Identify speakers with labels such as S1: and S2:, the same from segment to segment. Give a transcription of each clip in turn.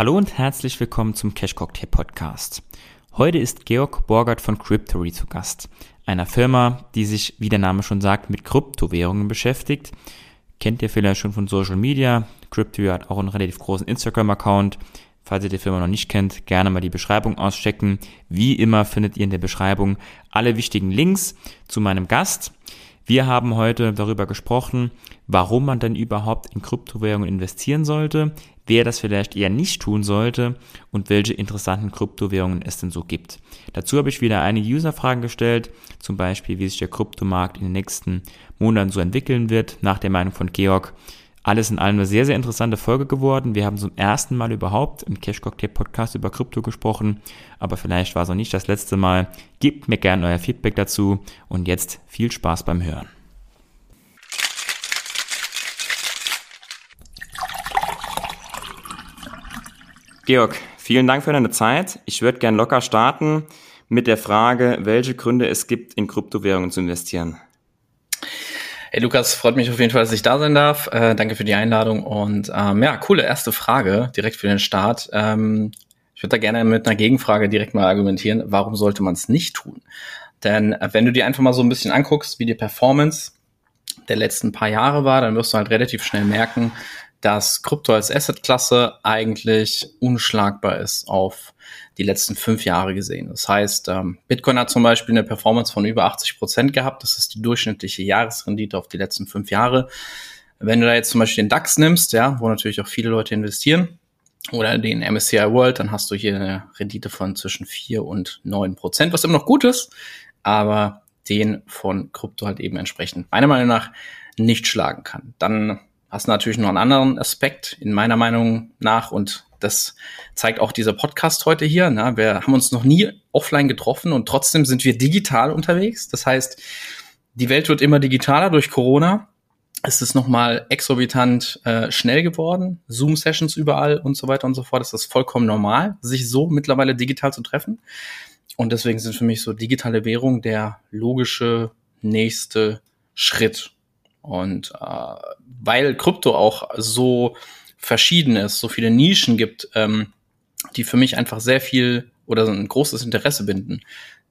S1: Hallo und herzlich willkommen zum Cash Cocktail Podcast. Heute ist Georg Borgert von Cryptory zu Gast, einer Firma, die sich, wie der Name schon sagt, mit Kryptowährungen beschäftigt. Kennt ihr vielleicht schon von Social Media? Cryptory hat auch einen relativ großen Instagram-Account. Falls ihr die Firma noch nicht kennt, gerne mal die Beschreibung auschecken. Wie immer findet ihr in der Beschreibung alle wichtigen Links zu meinem Gast. Wir haben heute darüber gesprochen, warum man denn überhaupt in Kryptowährungen investieren sollte, wer das vielleicht eher nicht tun sollte und welche interessanten Kryptowährungen es denn so gibt. Dazu habe ich wieder einige Userfragen gestellt, zum Beispiel, wie sich der Kryptomarkt in den nächsten Monaten so entwickeln wird, nach der Meinung von Georg. Alles in allem eine sehr, sehr interessante Folge geworden. Wir haben zum ersten Mal überhaupt im Cash Cocktail Podcast über Krypto gesprochen, aber vielleicht war es auch nicht das letzte Mal. Gebt mir gerne euer Feedback dazu und jetzt viel Spaß beim Hören. Georg, vielen Dank für deine Zeit. Ich würde gern locker starten mit der Frage, welche Gründe es gibt, in Kryptowährungen zu investieren.
S2: Hey Lukas, freut mich auf jeden Fall, dass ich da sein darf. Äh, danke für die Einladung und ähm, ja, coole erste Frage direkt für den Start. Ähm, ich würde da gerne mit einer Gegenfrage direkt mal argumentieren. Warum sollte man es nicht tun? Denn äh, wenn du dir einfach mal so ein bisschen anguckst, wie die Performance der letzten paar Jahre war, dann wirst du halt relativ schnell merken, dass Krypto als Assetklasse eigentlich unschlagbar ist auf die letzten fünf Jahre gesehen. Das heißt, ähm, Bitcoin hat zum Beispiel eine Performance von über 80 Prozent gehabt. Das ist die durchschnittliche Jahresrendite auf die letzten fünf Jahre. Wenn du da jetzt zum Beispiel den DAX nimmst, ja, wo natürlich auch viele Leute investieren, oder den MSCI World, dann hast du hier eine Rendite von zwischen vier und neun Prozent, was immer noch gut ist, aber den von Krypto halt eben entsprechend meiner Meinung nach nicht schlagen kann. Dann hast natürlich noch einen anderen Aspekt in meiner Meinung nach und das zeigt auch dieser Podcast heute hier. Ne? Wir haben uns noch nie offline getroffen und trotzdem sind wir digital unterwegs. Das heißt, die Welt wird immer digitaler durch Corona. Es ist nochmal exorbitant äh, schnell geworden. Zoom-Sessions überall und so weiter und so fort. Es ist vollkommen normal, sich so mittlerweile digital zu treffen. Und deswegen sind für mich so digitale Währung der logische nächste Schritt. Und äh, weil Krypto auch so verschieden ist, so viele Nischen gibt, ähm, die für mich einfach sehr viel oder so ein großes Interesse binden.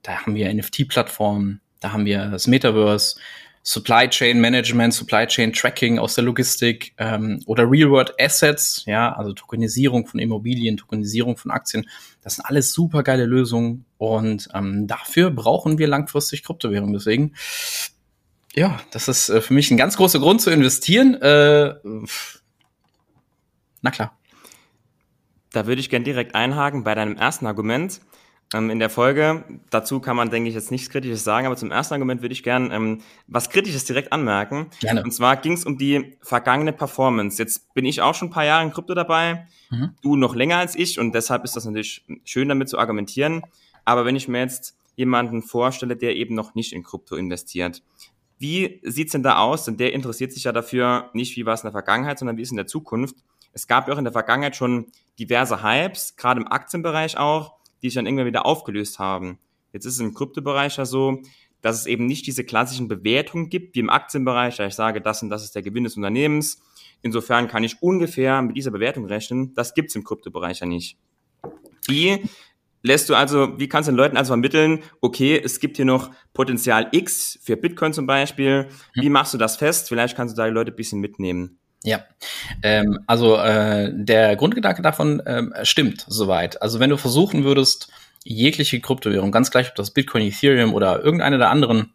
S2: Da haben wir NFT-Plattformen, da haben wir das Metaverse, Supply Chain Management, Supply Chain Tracking aus der Logistik ähm, oder Real World Assets, ja, also Tokenisierung von Immobilien, Tokenisierung von Aktien. Das sind alles super geile Lösungen und ähm, dafür brauchen wir langfristig Kryptowährung. Deswegen ja, das ist äh, für mich ein ganz großer Grund zu investieren. Äh, na klar.
S1: Da würde ich gern direkt einhaken bei deinem ersten Argument ähm, in der Folge. Dazu kann man, denke ich, jetzt nichts Kritisches sagen, aber zum ersten Argument würde ich gern ähm, was Kritisches direkt anmerken. Gerne. Und zwar ging es um die vergangene Performance. Jetzt bin ich auch schon ein paar Jahre in Krypto dabei, mhm. du noch länger als ich und deshalb ist das natürlich schön damit zu argumentieren. Aber wenn ich mir jetzt jemanden vorstelle, der eben noch nicht in Krypto investiert, wie sieht's denn da aus? Denn der interessiert sich ja dafür nicht, wie war es in der Vergangenheit, sondern wie ist es in der Zukunft. Es gab ja auch in der Vergangenheit schon diverse Hypes, gerade im Aktienbereich auch, die sich dann irgendwann wieder aufgelöst haben. Jetzt ist es im Kryptobereich ja so, dass es eben nicht diese klassischen Bewertungen gibt, wie im Aktienbereich, da ich sage, das und das ist der Gewinn des Unternehmens. Insofern kann ich ungefähr mit dieser Bewertung rechnen. Das gibt's im Kryptobereich ja nicht. Wie lässt du also, wie kannst du den Leuten also vermitteln, okay, es gibt hier noch Potenzial X für Bitcoin zum Beispiel. Wie hm. machst du das fest? Vielleicht kannst du da die Leute ein bisschen mitnehmen.
S2: Ja, ähm, also äh, der Grundgedanke davon ähm, stimmt soweit. Also wenn du versuchen würdest, jegliche Kryptowährung, ganz gleich ob das Bitcoin, Ethereum oder irgendeine der anderen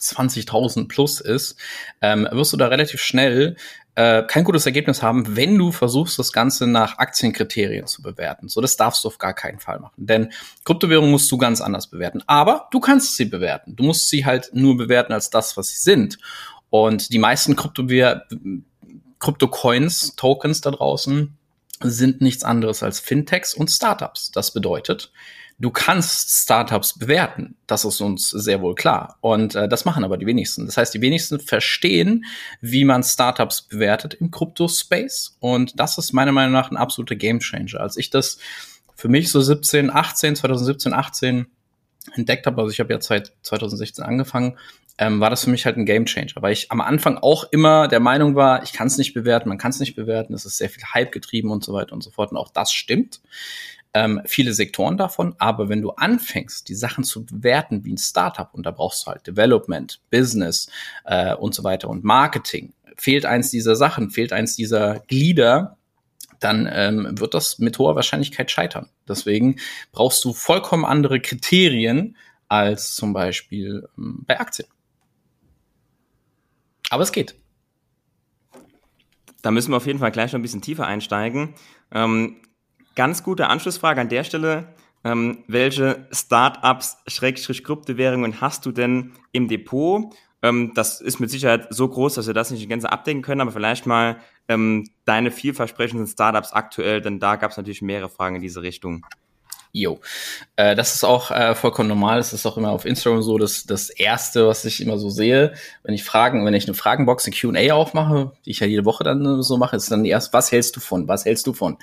S2: 20.000 plus ist, ähm, wirst du da relativ schnell äh, kein gutes Ergebnis haben, wenn du versuchst, das Ganze nach Aktienkriterien zu bewerten. So, das darfst du auf gar keinen Fall machen. Denn Kryptowährungen musst du ganz anders bewerten. Aber du kannst sie bewerten. Du musst sie halt nur bewerten als das, was sie sind. Und die meisten Krypto-Coins, Tokens da draußen sind nichts anderes als Fintechs und Startups. Das bedeutet, du kannst Startups bewerten. Das ist uns sehr wohl klar. Und äh, das machen aber die wenigsten. Das heißt, die wenigsten verstehen, wie man Startups bewertet im Krypto-Space. Und das ist meiner Meinung nach ein absoluter Gamechanger. Als ich das für mich so 17, 18, 2017, 18 entdeckt habe, also ich habe ja seit 2016 angefangen, ähm, war das für mich halt ein Game Changer, weil ich am Anfang auch immer der Meinung war, ich kann es nicht bewerten, man kann es nicht bewerten, es ist sehr viel Hype getrieben und so weiter und so fort und auch das stimmt. Ähm, viele Sektoren davon, aber wenn du anfängst, die Sachen zu bewerten wie ein Startup und da brauchst du halt Development, Business äh, und so weiter und Marketing, fehlt eins dieser Sachen, fehlt eins dieser Glieder, dann ähm, wird das mit hoher Wahrscheinlichkeit scheitern. Deswegen brauchst du vollkommen andere Kriterien als zum Beispiel ähm, bei Aktien. Aber es geht.
S1: Da müssen wir auf jeden Fall gleich noch ein bisschen tiefer einsteigen. Ähm, ganz gute Anschlussfrage an der Stelle. Ähm, welche Startups, Schrägstrich Kryptowährungen hast du denn im Depot? Ähm, das ist mit Sicherheit so groß, dass wir das nicht in Gänze abdecken können, aber vielleicht mal ähm, deine vielversprechenden Startups aktuell, denn da gab es natürlich mehrere Fragen in diese Richtung.
S2: Jo, äh, das ist auch äh, vollkommen normal. Das ist auch immer auf Instagram so, dass das erste, was ich immer so sehe, wenn ich Fragen, wenn ich eine Fragenbox, eine Q&A aufmache, die ich ja jede Woche dann so mache, ist dann erst, was hältst du von? Was hältst du von?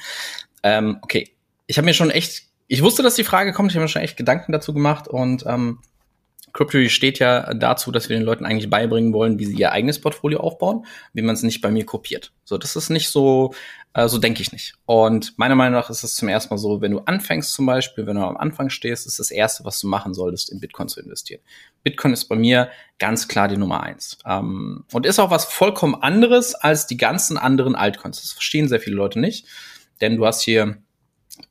S2: Ähm, okay, ich habe mir schon echt, ich wusste, dass die Frage kommt. Ich habe mir schon echt Gedanken dazu gemacht und ähm, Cryptory steht ja dazu, dass wir den Leuten eigentlich beibringen wollen, wie sie ihr eigenes Portfolio aufbauen, wie man es nicht bei mir kopiert. So, das ist nicht so, äh, so denke ich nicht. Und meiner Meinung nach ist es zum ersten Mal so, wenn du anfängst zum Beispiel, wenn du am Anfang stehst, ist das erste, was du machen solltest, in Bitcoin zu investieren. Bitcoin ist bei mir ganz klar die Nummer eins. Ähm, und ist auch was vollkommen anderes als die ganzen anderen Altcoins. Das verstehen sehr viele Leute nicht, denn du hast hier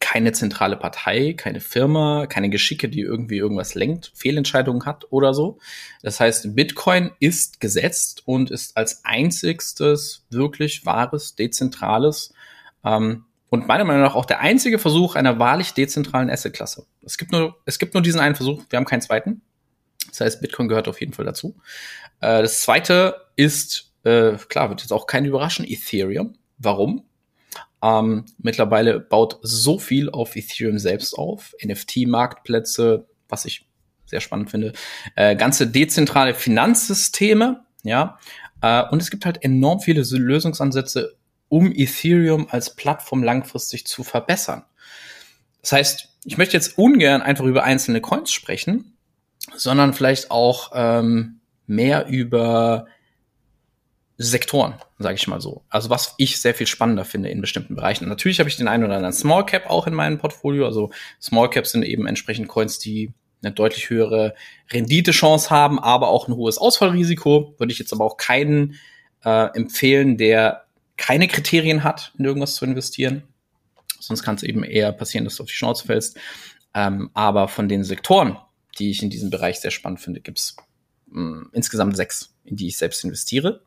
S2: keine zentrale Partei, keine Firma, keine Geschicke, die irgendwie irgendwas lenkt, Fehlentscheidungen hat oder so. Das heißt, Bitcoin ist gesetzt und ist als einzigstes wirklich wahres, dezentrales ähm, und meiner Meinung nach auch der einzige Versuch einer wahrlich dezentralen Assetklasse. Es gibt nur, es gibt nur diesen einen Versuch, wir haben keinen zweiten. Das heißt, Bitcoin gehört auf jeden Fall dazu. Äh, das zweite ist, äh, klar, wird jetzt auch kein überraschen, Ethereum. Warum? Ähm, mittlerweile baut so viel auf Ethereum selbst auf, NFT-Marktplätze, was ich sehr spannend finde, äh, ganze dezentrale Finanzsysteme, ja, äh, und es gibt halt enorm viele Lösungsansätze, um Ethereum als Plattform langfristig zu verbessern. Das heißt, ich möchte jetzt ungern einfach über einzelne Coins sprechen, sondern vielleicht auch ähm, mehr über Sektoren, sage ich mal so. Also was ich sehr viel spannender finde in bestimmten Bereichen. Und natürlich habe ich den einen oder anderen Small Cap auch in meinem Portfolio. Also Small Caps sind eben entsprechend Coins, die eine deutlich höhere Renditechance haben, aber auch ein hohes Ausfallrisiko. Würde ich jetzt aber auch keinen äh, empfehlen, der keine Kriterien hat, in irgendwas zu investieren. Sonst kann es eben eher passieren, dass du auf die Schnauze fällst. Ähm, aber von den Sektoren, die ich in diesem Bereich sehr spannend finde, gibt's mh, mm, insgesamt sechs, in die ich selbst investiere.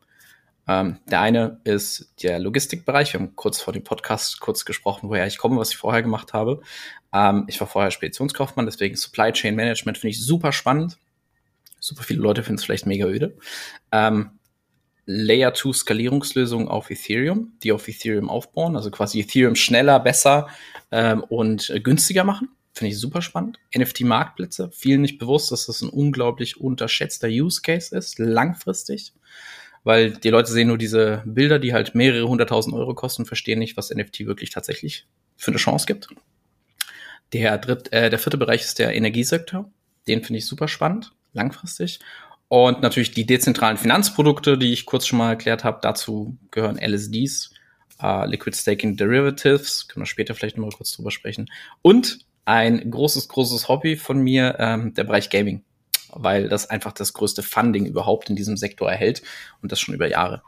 S2: Ähm, der eine ist der Logistikbereich. Wir haben kurz vor dem Podcast kurz gesprochen, woher ich komme, was ich vorher gemacht habe. Ähm, ich war vorher Speditionskaufmann, deswegen Supply Chain Management finde ich super spannend. Super viele Leute finden es vielleicht mega öde. Ähm, Layer 2 Skalierungslösungen auf Ethereum, die auf Ethereum aufbauen, also quasi Ethereum schneller, besser ähm, und äh, günstiger machen. Finde ich super spannend. NFT-Marktplätze, vielen nicht bewusst, dass das ein unglaublich unterschätzter Use Case ist, langfristig weil die Leute sehen nur diese Bilder, die halt mehrere hunderttausend Euro kosten, verstehen nicht, was NFT wirklich tatsächlich für eine Chance gibt. Der, dritt, äh, der vierte Bereich ist der Energiesektor. Den finde ich super spannend, langfristig. Und natürlich die dezentralen Finanzprodukte, die ich kurz schon mal erklärt habe. Dazu gehören LSDs, äh, Liquid Staking Derivatives, können wir später vielleicht noch mal kurz drüber sprechen. Und ein großes, großes Hobby von mir, ähm, der Bereich Gaming weil das einfach das größte Funding überhaupt in diesem Sektor erhält und das schon über Jahre.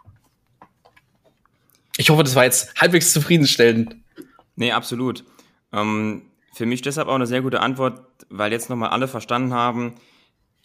S2: Ich hoffe, das war jetzt halbwegs zufriedenstellend.
S1: Nee, absolut. Ähm, für mich deshalb auch eine sehr gute Antwort, weil jetzt nochmal alle verstanden haben,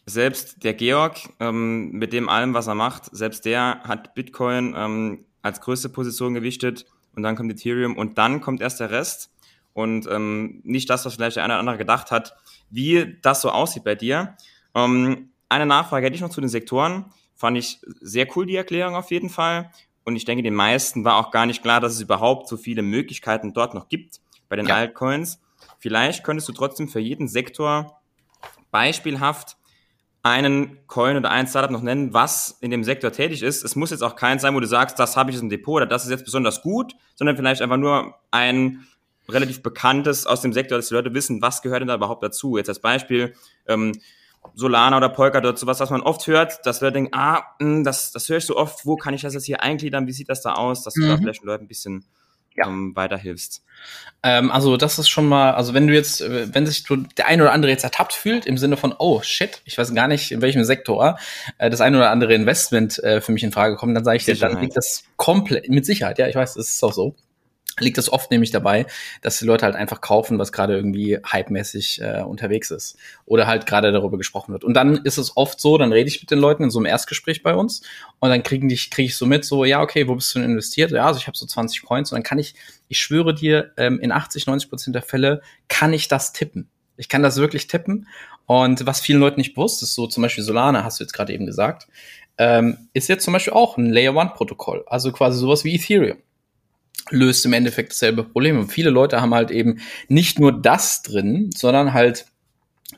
S1: selbst der Georg, ähm, mit dem allem, was er macht, selbst der hat Bitcoin ähm, als größte Position gewichtet und dann kommt Ethereum und dann kommt erst der Rest und ähm, nicht das, was vielleicht der eine oder andere gedacht hat, wie das so aussieht bei dir. Ähm, eine Nachfrage hätte ich noch zu den Sektoren. Fand ich sehr cool, die Erklärung auf jeden Fall. Und ich denke, den meisten war auch gar nicht klar, dass es überhaupt so viele Möglichkeiten dort noch gibt bei den ja. Altcoins. Vielleicht könntest du trotzdem für jeden Sektor beispielhaft einen Coin oder ein Startup noch nennen, was in dem Sektor tätig ist. Es muss jetzt auch kein sein, wo du sagst, das habe ich jetzt im Depot oder das ist jetzt besonders gut, sondern vielleicht einfach nur ein relativ Bekanntes aus dem Sektor, dass die Leute wissen, was gehört denn da überhaupt dazu. Jetzt als Beispiel, ähm, Solana oder Polkadot, sowas, was man oft hört, dass Leute denken, ah, mh, hm, das, das höre ich so oft, wo kann ich das jetzt hier eingliedern, wie sieht das da aus, dass du da mhm. vielleicht den Leuten ein bisschen ja. ähm, weiterhilfst.
S2: Ähm, also das ist schon mal, also wenn du jetzt, äh, wenn sich der eine oder andere jetzt ertappt fühlt, im Sinne von, oh shit, ich weiß gar nicht, in welchem Sektor äh, das eine oder andere Investment äh, für mich in Frage kommt, dann sage ich dir, dann liegt das komplett, mit Sicherheit, ja, ich weiß, das ist auch so liegt es oft nämlich dabei, dass die Leute halt einfach kaufen, was gerade irgendwie hypemäßig äh, unterwegs ist oder halt gerade darüber gesprochen wird. Und dann ist es oft so, dann rede ich mit den Leuten in so einem Erstgespräch bei uns und dann kriegen die, kriege ich so mit, so, ja, okay, wo bist du denn investiert? Ja, also ich habe so 20 Coins und dann kann ich, ich schwöre dir, ähm, in 80, 90 Prozent der Fälle kann ich das tippen. Ich kann das wirklich tippen. Und was vielen Leuten nicht bewusst ist, so zum Beispiel Solana, hast du jetzt gerade eben gesagt, ähm, ist jetzt zum Beispiel auch ein Layer One Protokoll, also quasi sowas wie Ethereum löst im Endeffekt dasselbe Problem. Und viele Leute haben halt eben nicht nur das drin, sondern halt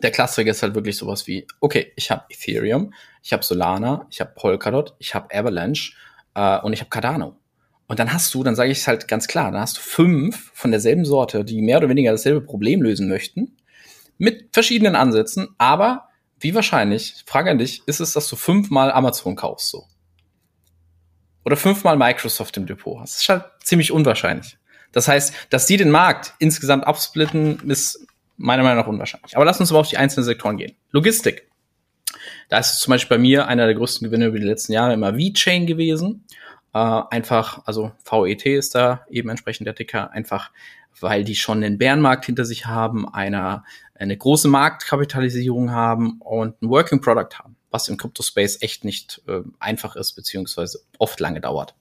S2: der Klassiker ist halt wirklich sowas wie, okay, ich habe Ethereum, ich habe Solana, ich habe Polkadot, ich habe Avalanche äh, und ich habe Cardano. Und dann hast du, dann sage ich es halt ganz klar, dann hast du fünf von derselben Sorte, die mehr oder weniger dasselbe Problem lösen möchten, mit verschiedenen Ansätzen, aber wie wahrscheinlich, Frage an dich, ist es, dass du fünfmal Amazon kaufst so? Oder fünfmal Microsoft im Depot hast. Das ist halt ziemlich unwahrscheinlich. Das heißt, dass die den Markt insgesamt absplitten, ist meiner Meinung nach unwahrscheinlich. Aber lass uns mal auf die einzelnen Sektoren gehen. Logistik. Da ist zum Beispiel bei mir einer der größten Gewinne über die letzten Jahre immer V-Chain gewesen. Äh, einfach, also VET ist da eben entsprechend der Ticker, einfach weil die schon den Bärenmarkt hinter sich haben, eine, eine große Marktkapitalisierung haben und ein Working Product haben was im Crypto-Space echt nicht äh, einfach ist, beziehungsweise oft lange dauert.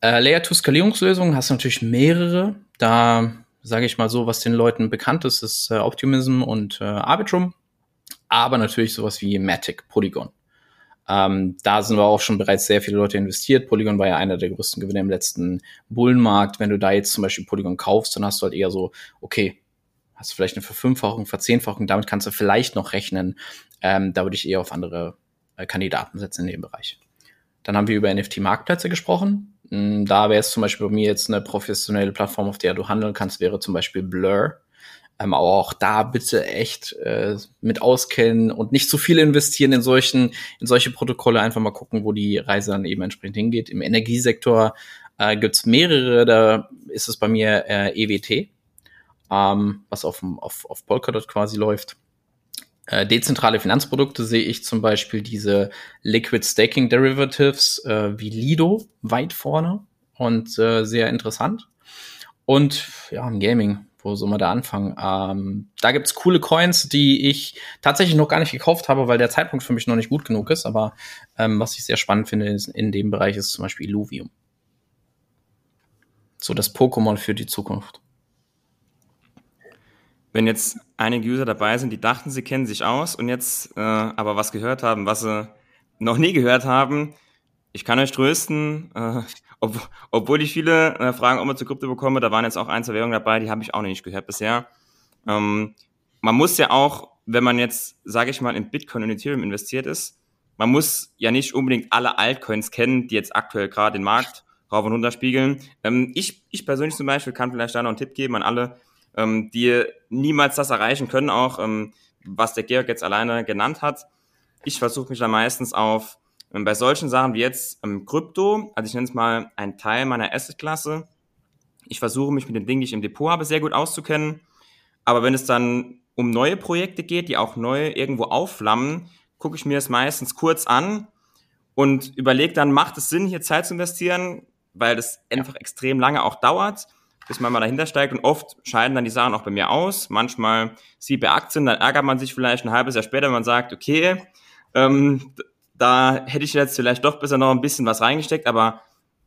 S2: Äh, Layer-2-Skalierungslösungen hast du natürlich mehrere. Da sage ich mal so, was den Leuten bekannt ist, ist äh, Optimism und äh, Arbitrum, aber natürlich sowas wie Matic, Polygon. Ähm, da sind wir auch schon bereits sehr viele Leute investiert. Polygon war ja einer der größten Gewinner im letzten Bullenmarkt. Wenn du da jetzt zum Beispiel Polygon kaufst, dann hast du halt eher so, okay, hast du vielleicht eine Verfünffachung, Verzehnfachung, damit kannst du vielleicht noch rechnen. Ähm, da würde ich eher auf andere äh, Kandidaten setzen in dem Bereich. Dann haben wir über NFT-Marktplätze gesprochen. Mm, da wäre es zum Beispiel bei mir jetzt eine professionelle Plattform, auf der du handeln kannst, wäre zum Beispiel Blur. Ähm, aber auch da bitte echt äh, mit auskennen und nicht zu viel investieren in solchen, in solche Protokolle. Einfach mal gucken, wo die Reise dann eben entsprechend hingeht. Im Energiesektor äh, gibt mehrere, da ist es bei mir äh, EWT ähm, was auf, auf, auf Polkadot quasi läuft. Äh, dezentrale Finanzprodukte sehe ich zum Beispiel diese Liquid Staking Derivatives äh, wie Lido weit vorne und äh, sehr interessant. Und ja, im Gaming, wo soll man da anfangen? Ähm, da gibt's coole Coins, die ich tatsächlich noch gar nicht gekauft habe, weil der Zeitpunkt für mich noch nicht gut genug ist. Aber ähm, was ich sehr spannend finde ist, in dem Bereich ist zum Beispiel Illuvium. So das Pokémon für die Zukunft
S1: wenn jetzt einige User dabei sind, die dachten, sie kennen sich aus und jetzt äh, aber was gehört haben, was sie noch nie gehört haben, ich kann euch trösten, äh, ob, obwohl ich viele äh, Fragen auch mal zur Krypto bekomme, da waren jetzt auch ein, zwei Währungen dabei, die habe ich auch noch nicht gehört bisher. Ähm, man muss ja auch, wenn man jetzt, sage ich mal, in Bitcoin und Ethereum investiert ist, man muss ja nicht unbedingt alle Altcoins kennen, die jetzt aktuell gerade den Markt rauf und runter spiegeln. Ähm, ich, ich persönlich zum Beispiel kann vielleicht da noch einen Tipp geben an alle, ähm, die niemals das erreichen können, auch ähm, was der Georg jetzt alleine genannt hat. Ich versuche mich da meistens auf ähm, bei solchen Sachen wie jetzt ähm, Krypto, also ich nenne es mal ein Teil meiner Assetklasse. Ich versuche mich mit den Dingen, die ich im Depot habe, sehr gut auszukennen. Aber wenn es dann um neue Projekte geht, die auch neu irgendwo aufflammen, gucke ich mir es meistens kurz an und überlege dann, macht es Sinn, hier Zeit zu investieren, weil das einfach extrem lange auch dauert bis man mal dahinter steigt. Und oft scheiden dann die Sachen auch bei mir aus. Manchmal sieht bei Aktien, dann ärgert man sich vielleicht ein halbes Jahr später, wenn man sagt, okay, ähm, da hätte ich jetzt vielleicht doch besser noch ein bisschen was reingesteckt, aber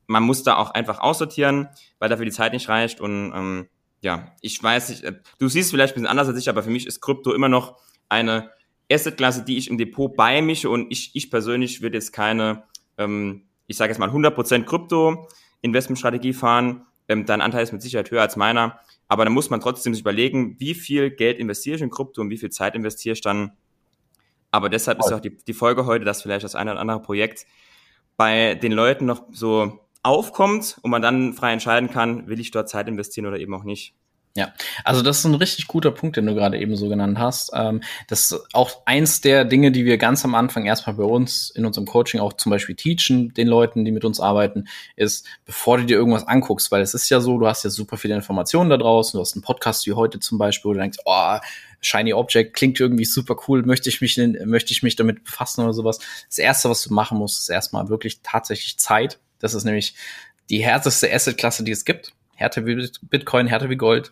S1: man muss da auch einfach aussortieren, weil dafür die Zeit nicht reicht. Und ähm, ja, ich weiß nicht, äh, du siehst vielleicht ein bisschen anders als ich, aber für mich ist Krypto immer noch eine Assetklasse, die ich im Depot beimische und ich, ich persönlich würde jetzt keine, ähm, ich sage jetzt mal 100% Krypto-Investmentstrategie fahren, ähm, dein Anteil ist mit Sicherheit höher als meiner. Aber dann muss man trotzdem sich überlegen, wie viel Geld investiere ich in Krypto und wie viel Zeit investiere ich dann. Aber deshalb ist auch die, die Folge heute, dass vielleicht das eine oder andere Projekt bei den Leuten noch so aufkommt und man dann frei entscheiden kann, will ich dort Zeit investieren oder eben auch nicht.
S2: Ja, also das ist ein richtig guter Punkt, den du gerade eben so genannt hast. Ähm, das ist auch eins der Dinge, die wir ganz am Anfang erstmal bei uns in unserem Coaching auch zum Beispiel teachen, den Leuten, die mit uns arbeiten, ist, bevor du dir irgendwas anguckst, weil es ist ja so, du hast ja super viele Informationen da draußen, du hast einen Podcast wie heute zum Beispiel, wo du denkst, oh, Shiny Object klingt irgendwie super cool, möchte ich mich, möchte ich mich damit befassen oder sowas. Das erste, was du machen musst, ist erstmal wirklich tatsächlich Zeit. Das ist nämlich die härteste Assetklasse, die es gibt. Härter wie Bitcoin, härter wie Gold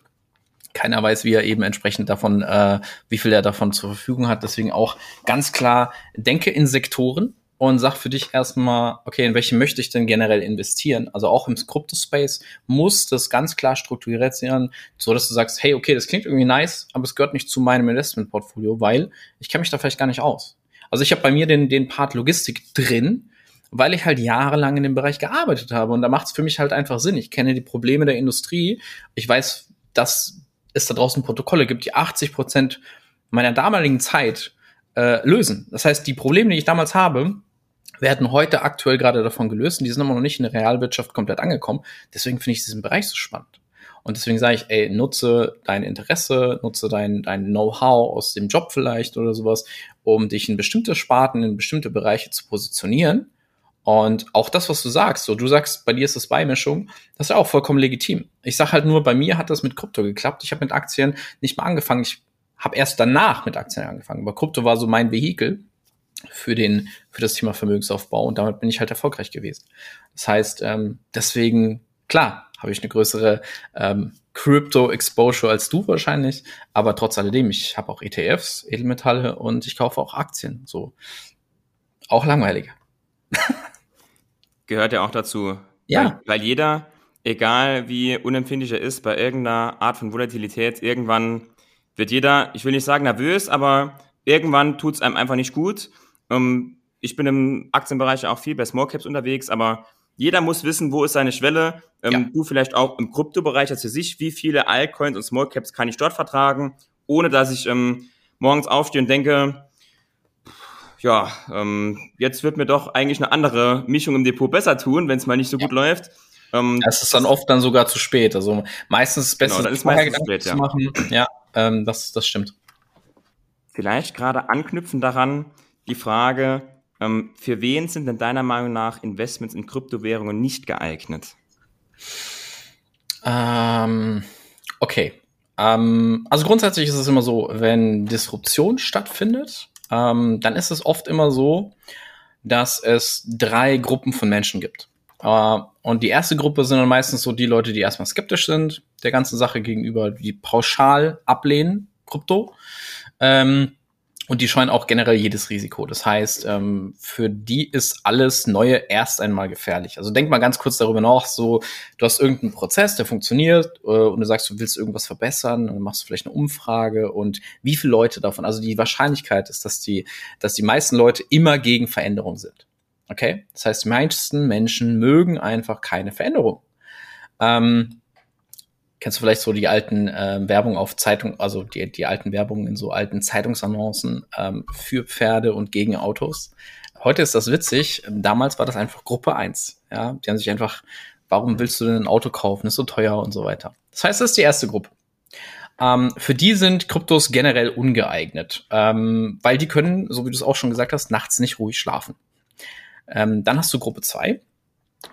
S2: keiner weiß, wie er eben entsprechend davon, äh, wie viel er davon zur Verfügung hat. Deswegen auch ganz klar, denke in Sektoren und sag für dich erstmal, okay, in welche möchte ich denn generell investieren? Also auch im Crypto-Space muss das ganz klar strukturiert sein, so dass du sagst, hey, okay, das klingt irgendwie nice, aber es gehört nicht zu meinem Investmentportfolio, weil ich kenne mich da vielleicht gar nicht aus. Also ich habe bei mir den, den Part Logistik drin, weil ich halt jahrelang in dem Bereich gearbeitet habe. Und da macht es für mich halt einfach Sinn. Ich kenne die Probleme der Industrie. Ich weiß, dass es da draußen Protokolle gibt, die 80 Prozent meiner damaligen Zeit äh, lösen. Das heißt, die Probleme, die ich damals habe, werden heute aktuell gerade davon gelöst und die sind immer noch nicht in der Realwirtschaft komplett angekommen. Deswegen finde ich diesen Bereich so spannend. Und deswegen sage ich, ey, nutze dein Interesse, nutze dein, dein Know-how aus dem Job vielleicht oder sowas, um dich in bestimmte Sparten, in bestimmte Bereiche zu positionieren und auch das, was du sagst, so du sagst, bei dir ist es Beimischung, das ist ja auch vollkommen legitim. Ich sag halt nur, bei mir hat das mit Krypto geklappt. Ich habe mit Aktien nicht mal angefangen. Ich habe erst danach mit Aktien angefangen. Aber Krypto war so mein Vehikel für den für das Thema Vermögensaufbau und damit bin ich halt erfolgreich gewesen. Das heißt, ähm, deswegen klar habe ich eine größere ähm, Crypto Exposure als du wahrscheinlich, aber trotz alledem, ich habe auch ETFs, Edelmetalle und ich kaufe auch Aktien. So auch langweilig.
S1: gehört ja auch dazu.
S2: Ja.
S1: Weil, weil jeder, egal wie unempfindlich er ist, bei irgendeiner Art von Volatilität, irgendwann wird jeder, ich will nicht sagen nervös, aber irgendwann tut es einem einfach nicht gut. Ähm, ich bin im Aktienbereich auch viel bei Small Caps unterwegs, aber jeder muss wissen, wo ist seine Schwelle. Ähm, ja. Du vielleicht auch im Kryptobereich als für sich, wie viele Altcoins und Small Caps kann ich dort vertragen, ohne dass ich ähm, morgens aufstehe und denke, ja, ähm, jetzt wird mir doch eigentlich eine andere Mischung im Depot besser tun, wenn es mal nicht so gut läuft.
S2: Ähm, das ist dann oft dann sogar zu spät. Also meistens ist es besser,
S1: genau, ist meistens spät,
S2: zu machen. Ja, ähm, das, das stimmt.
S1: Vielleicht gerade anknüpfen daran die Frage, ähm, für wen sind denn deiner Meinung nach Investments in Kryptowährungen nicht geeignet?
S2: Ähm, okay. Ähm, also grundsätzlich ist es immer so, wenn Disruption stattfindet, ähm, dann ist es oft immer so, dass es drei Gruppen von Menschen gibt. Äh, und die erste Gruppe sind dann meistens so die Leute, die erstmal skeptisch sind der ganzen Sache gegenüber, die pauschal ablehnen, Krypto. Ähm, und die scheuen auch generell jedes Risiko. Das heißt, ähm, für die ist alles Neue erst einmal gefährlich. Also denk mal ganz kurz darüber nach, so, du hast irgendeinen Prozess, der funktioniert, äh, und du sagst, du willst irgendwas verbessern, dann machst du vielleicht eine Umfrage und wie viele Leute davon, also die Wahrscheinlichkeit ist, dass die, dass die meisten Leute immer gegen Veränderung sind. Okay? Das heißt, die meisten Menschen mögen einfach keine Veränderung. Ähm, Kennst du vielleicht so die alten äh, Werbung auf Zeitung, also die, die alten Werbungen in so alten Zeitungsannoncen ähm, für Pferde und gegen Autos? Heute ist das witzig. Damals war das einfach Gruppe 1. Ja, die haben sich einfach, warum willst du denn ein Auto kaufen? Ist so teuer und so weiter. Das heißt, das ist die erste Gruppe. Ähm, für die sind Kryptos generell ungeeignet, ähm, weil die können, so wie du es auch schon gesagt hast, nachts nicht ruhig schlafen. Ähm, dann hast du Gruppe 2.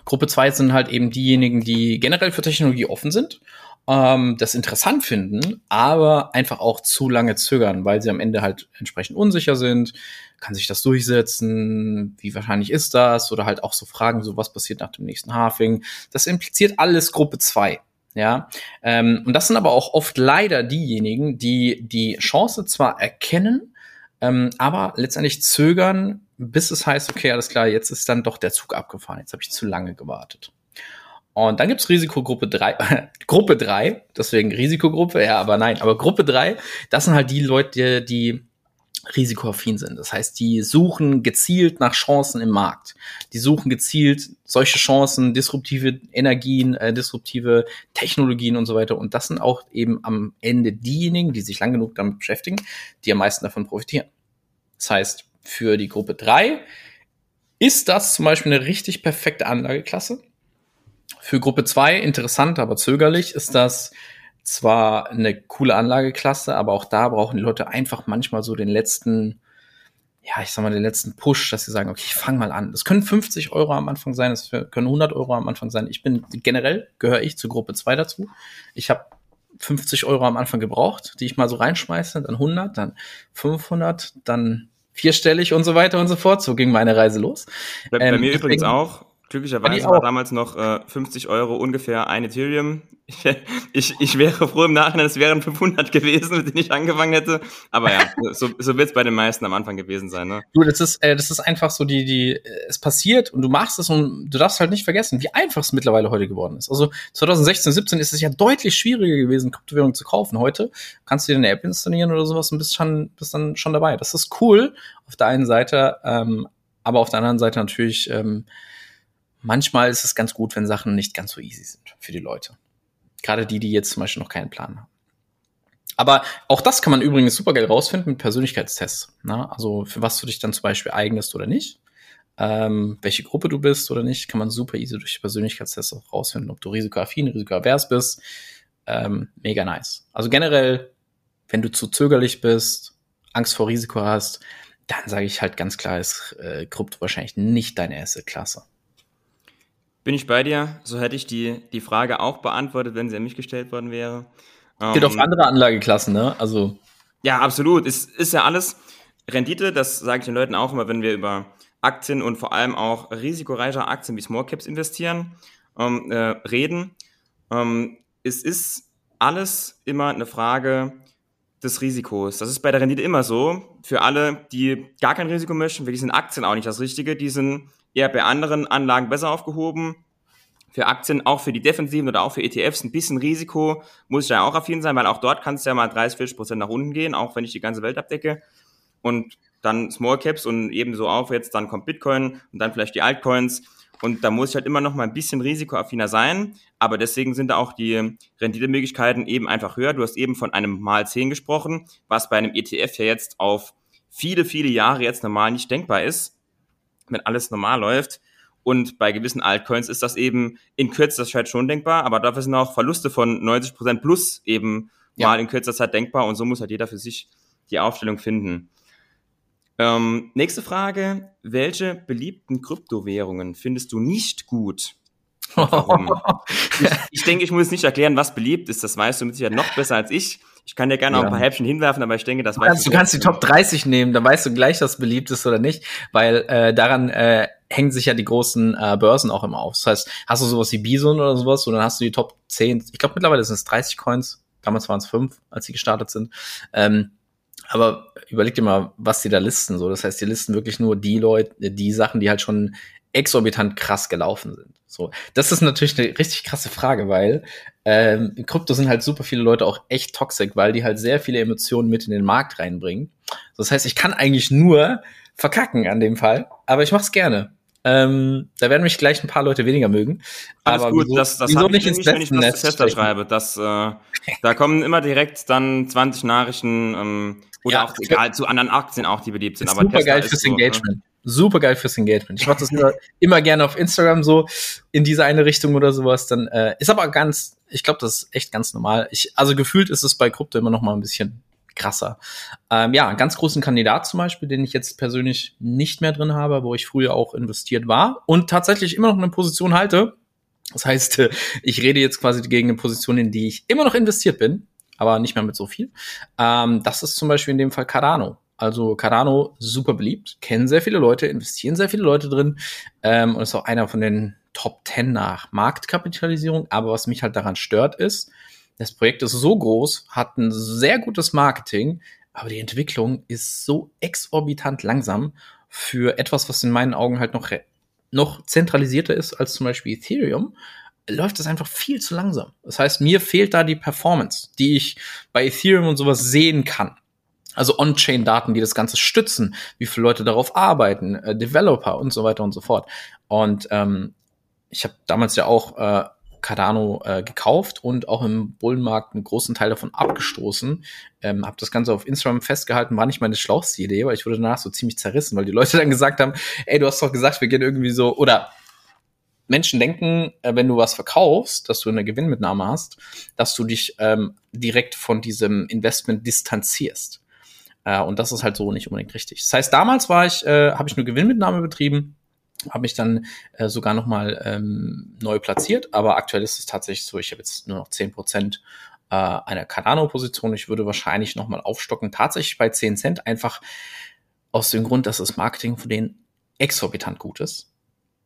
S2: Gruppe 2 sind halt eben diejenigen, die generell für Technologie offen sind ähm, das interessant finden, aber einfach auch zu lange zögern, weil sie am Ende halt entsprechend unsicher sind. Kann sich das durchsetzen? Wie wahrscheinlich ist das? Oder halt auch so Fragen, so was passiert nach dem nächsten Halving? Das impliziert alles Gruppe 2. Ja, ähm, und das sind aber auch oft leider diejenigen, die die Chance zwar erkennen, ähm, aber letztendlich zögern, bis es heißt, okay, alles klar, jetzt ist dann doch der Zug abgefahren, jetzt habe ich zu lange gewartet. Und dann gibt's Risikogruppe 3, Gruppe 3, deswegen Risikogruppe, ja, aber nein, aber Gruppe 3, das sind halt die Leute, die risikoaffin sind. Das heißt, die suchen gezielt nach Chancen im Markt. Die suchen gezielt solche Chancen, disruptive Energien, äh, disruptive Technologien und so weiter. Und das sind auch eben am Ende diejenigen, die sich lang genug damit beschäftigen, die am meisten davon profitieren. Das heißt, für die Gruppe 3 ist das zum Beispiel eine richtig perfekte Anlageklasse Für Gruppe 2 interessant, aber zögerlich ist das zwar eine coole Anlageklasse, aber auch da brauchen die Leute einfach manchmal so den letzten, ja, ich sag mal, den letzten Push, dass sie sagen, okay, ich fange mal an. Das können 50 Euro am Anfang sein, das können 100 Euro am Anfang sein. Ich bin generell, gehöre ich zur Gruppe 2 dazu. Ich habe 50 Euro am Anfang gebraucht, die ich mal so reinschmeiße, dann 100, dann 500, dann vierstellig und so weiter und so fort. So ging meine Reise los.
S1: Bei, bei ähm, mir übrigens auch. Glücklicherweise war damals noch äh, 50 Euro ungefähr ein Ethereum. Ich, ich, ich wäre froh im Nachhinein, es wären 500 gewesen, mit denen ich angefangen hätte. Aber ja, so, so wird es bei den meisten am Anfang gewesen sein. Ne?
S2: Du, das ist, äh, das ist einfach so, die, die, es passiert und du machst es und du darfst halt nicht vergessen, wie einfach es mittlerweile heute geworden ist. Also 2016, 17 ist es ja deutlich schwieriger gewesen, Kryptowährungen zu kaufen. Heute kannst du dir eine App installieren oder sowas und bist, schon, bist dann schon dabei. Das ist cool auf der einen Seite, ähm, aber auf der anderen Seite natürlich ähm, manchmal ist es ganz gut, wenn Sachen nicht ganz so easy sind für die Leute. Gerade die, die jetzt zum Beispiel noch keinen Plan haben. Aber auch das kann man übrigens super geil rausfinden mit Persönlichkeitstests. Ne? Also für was du dich dann zum Beispiel eignest oder nicht. Ähm, welche Gruppe du bist oder nicht, kann man super easy durch Persönlichkeitstests auch rausfinden, ob du risikoaffin, risikoavers bist. Ähm, mega nice. Also generell, wenn du zu zögerlich bist, Angst vor Risiko hast, dann sage ich halt ganz klar, ist äh, Krypto wahrscheinlich nicht deine erste Klasse.
S1: Bin ich bei dir? So hätte ich die, die Frage auch beantwortet, wenn sie an mich gestellt worden wäre.
S2: Geht auf ähm, andere Anlageklassen, ne? Also.
S1: Ja, absolut. Ist, ist ja alles Rendite, das sage ich den Leuten auch immer, wenn wir über Aktien und vor allem auch risikoreiche Aktien wie Small Caps investieren, ähm, äh, reden. Ähm, es ist alles immer eine Frage des Risikos. Das ist bei der Rendite immer so. Für alle, die gar kein Risiko möchten, für die sind Aktien auch nicht das Richtige. Die sind eher bei anderen Anlagen besser aufgehoben. Für Aktien, auch für die Defensiven oder auch für ETFs, ein bisschen Risiko muss ich ja auch affin sein, weil auch dort kann es ja mal 30, 40 Prozent nach unten gehen, auch wenn ich die ganze Welt abdecke. Und dann Small Caps und ebenso auch jetzt, dann kommt Bitcoin und dann vielleicht die Altcoins. Und da muss ich halt immer noch mal ein bisschen risikoaffiner sein. Aber deswegen sind da auch die Renditemöglichkeiten eben einfach höher. Du hast eben von einem mal 10 gesprochen, was bei einem ETF ja jetzt auf viele, viele Jahre jetzt normal nicht denkbar ist wenn alles normal läuft. Und bei gewissen Altcoins ist das eben in kürzester Zeit schon denkbar, aber dafür sind auch Verluste von 90 Prozent plus eben ja. mal in kürzester Zeit denkbar und so muss halt jeder für sich die Aufstellung finden. Ähm, nächste Frage. Welche beliebten Kryptowährungen findest du nicht gut? ich, ich denke, ich muss nicht erklären, was beliebt ist. Das weißt du mit Sicherheit noch besser als ich. Ich kann dir gerne ja. auch ein paar Häppchen hinwerfen, aber ich denke, das
S2: du kannst, du. kannst die Top 30 nehmen, dann weißt du gleich, was beliebt ist oder nicht, weil äh, daran äh, hängen sich ja die großen äh, Börsen auch immer auf. Das heißt, hast du sowas wie Bison oder sowas, und dann hast du die Top 10, ich glaube mittlerweile sind es 30 Coins, damals waren es 5, als sie gestartet sind. Ähm, aber überleg dir mal, was die da listen. So, das heißt, die listen wirklich nur die Leute, die Sachen, die halt schon exorbitant krass gelaufen sind. So, das ist natürlich eine richtig krasse Frage, weil ähm, in Krypto sind halt super viele Leute auch echt toxisch, weil die halt sehr viele Emotionen mit in den Markt reinbringen. Das heißt, ich kann eigentlich nur verkacken an dem Fall, aber ich mach's gerne. Ähm, da werden mich gleich ein paar Leute weniger mögen.
S1: Alles aber gut, wieso, das, das wieso nicht ins wenn ich das Tester schreibe. Das, äh, da kommen immer direkt dann 20 Nachrichten ähm, oder ja, auch egal zu anderen Aktien auch, die beliebt sind.
S2: Aber super geil fürs so, ne? Engagement. Super geil fürs Engagement. Ich mache das immer, immer gerne auf Instagram so in diese eine Richtung oder sowas. Dann äh, ist aber ganz, ich glaube, das ist echt ganz normal. Ich, also gefühlt ist es bei Krypto immer noch mal ein bisschen krasser. Ähm, ja, einen ganz großen Kandidat zum Beispiel, den ich jetzt persönlich nicht mehr drin habe, wo ich früher auch investiert war und tatsächlich immer noch eine Position halte. Das heißt, ich rede jetzt quasi gegen eine Position, in die ich immer noch investiert bin, aber nicht mehr mit so viel. Ähm, das ist zum Beispiel in dem Fall Cardano. Also Cardano super beliebt, kennen sehr viele Leute, investieren sehr viele Leute drin ähm, und ist auch einer von den Top 10 nach Marktkapitalisierung. Aber was mich halt daran stört, ist, das Projekt ist so groß, hat ein sehr gutes Marketing, aber die Entwicklung ist so exorbitant langsam für etwas, was in meinen Augen halt noch, noch zentralisierter ist als zum Beispiel Ethereum läuft das einfach viel zu langsam. Das heißt, mir fehlt da die Performance, die ich bei Ethereum und sowas sehen kann. Also On-Chain-Daten, die das Ganze stützen, wie viele Leute darauf arbeiten, äh, Developer und so weiter und so fort. Und ähm, ich habe damals ja auch äh, Cardano äh, gekauft und auch im Bullenmarkt einen großen Teil davon abgestoßen. Ähm, habe das Ganze auf Instagram festgehalten, war nicht meine schlauste Idee, weil ich wurde danach so ziemlich zerrissen, weil die Leute dann gesagt haben, ey, du hast doch gesagt, wir gehen irgendwie so, oder Menschen denken, äh, wenn du was verkaufst, dass du eine Gewinnmitnahme hast, dass du dich ähm, direkt von diesem Investment distanzierst. Äh, und das ist halt so nicht unbedingt richtig. Das heißt, damals war ich, äh, habe ich eine Gewinnmitnahme betrieben, habe ich dann äh, sogar noch mal ähm, neu platziert, aber aktuell ist es tatsächlich so, ich habe jetzt nur noch zehn Prozent äh, einer Cardano-Position. Ich würde wahrscheinlich noch mal aufstocken, tatsächlich bei 10 Cent, einfach aus dem Grund, dass das Marketing von denen exorbitant gut ist.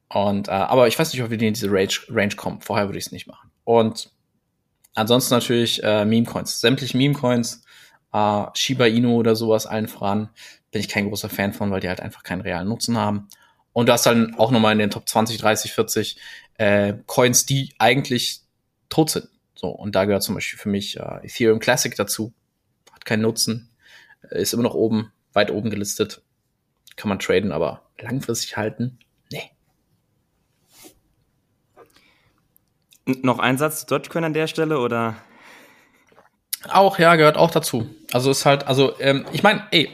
S2: Und, äh, aber ich weiß nicht, ob wir in diese Range, Range kommen. Vorher würde ich es nicht machen. Und ansonsten natürlich äh, Meme-Coins. Sämtliche Meme-Coins, äh, Shiba Inu oder sowas allen voran, bin ich kein großer Fan von, weil die halt einfach keinen realen Nutzen haben. Und du hast dann auch nochmal in den Top 20, 30, 40 äh, Coins, die eigentlich tot sind. So, und da gehört zum Beispiel für mich äh, Ethereum Classic dazu. Hat keinen Nutzen, ist immer noch oben, weit oben gelistet. Kann man traden, aber langfristig halten, nee.
S1: Noch ein Satz zu Dogecoin an der Stelle oder?
S2: Auch, ja, gehört auch dazu. Also ist halt, also ähm, ich meine, ey,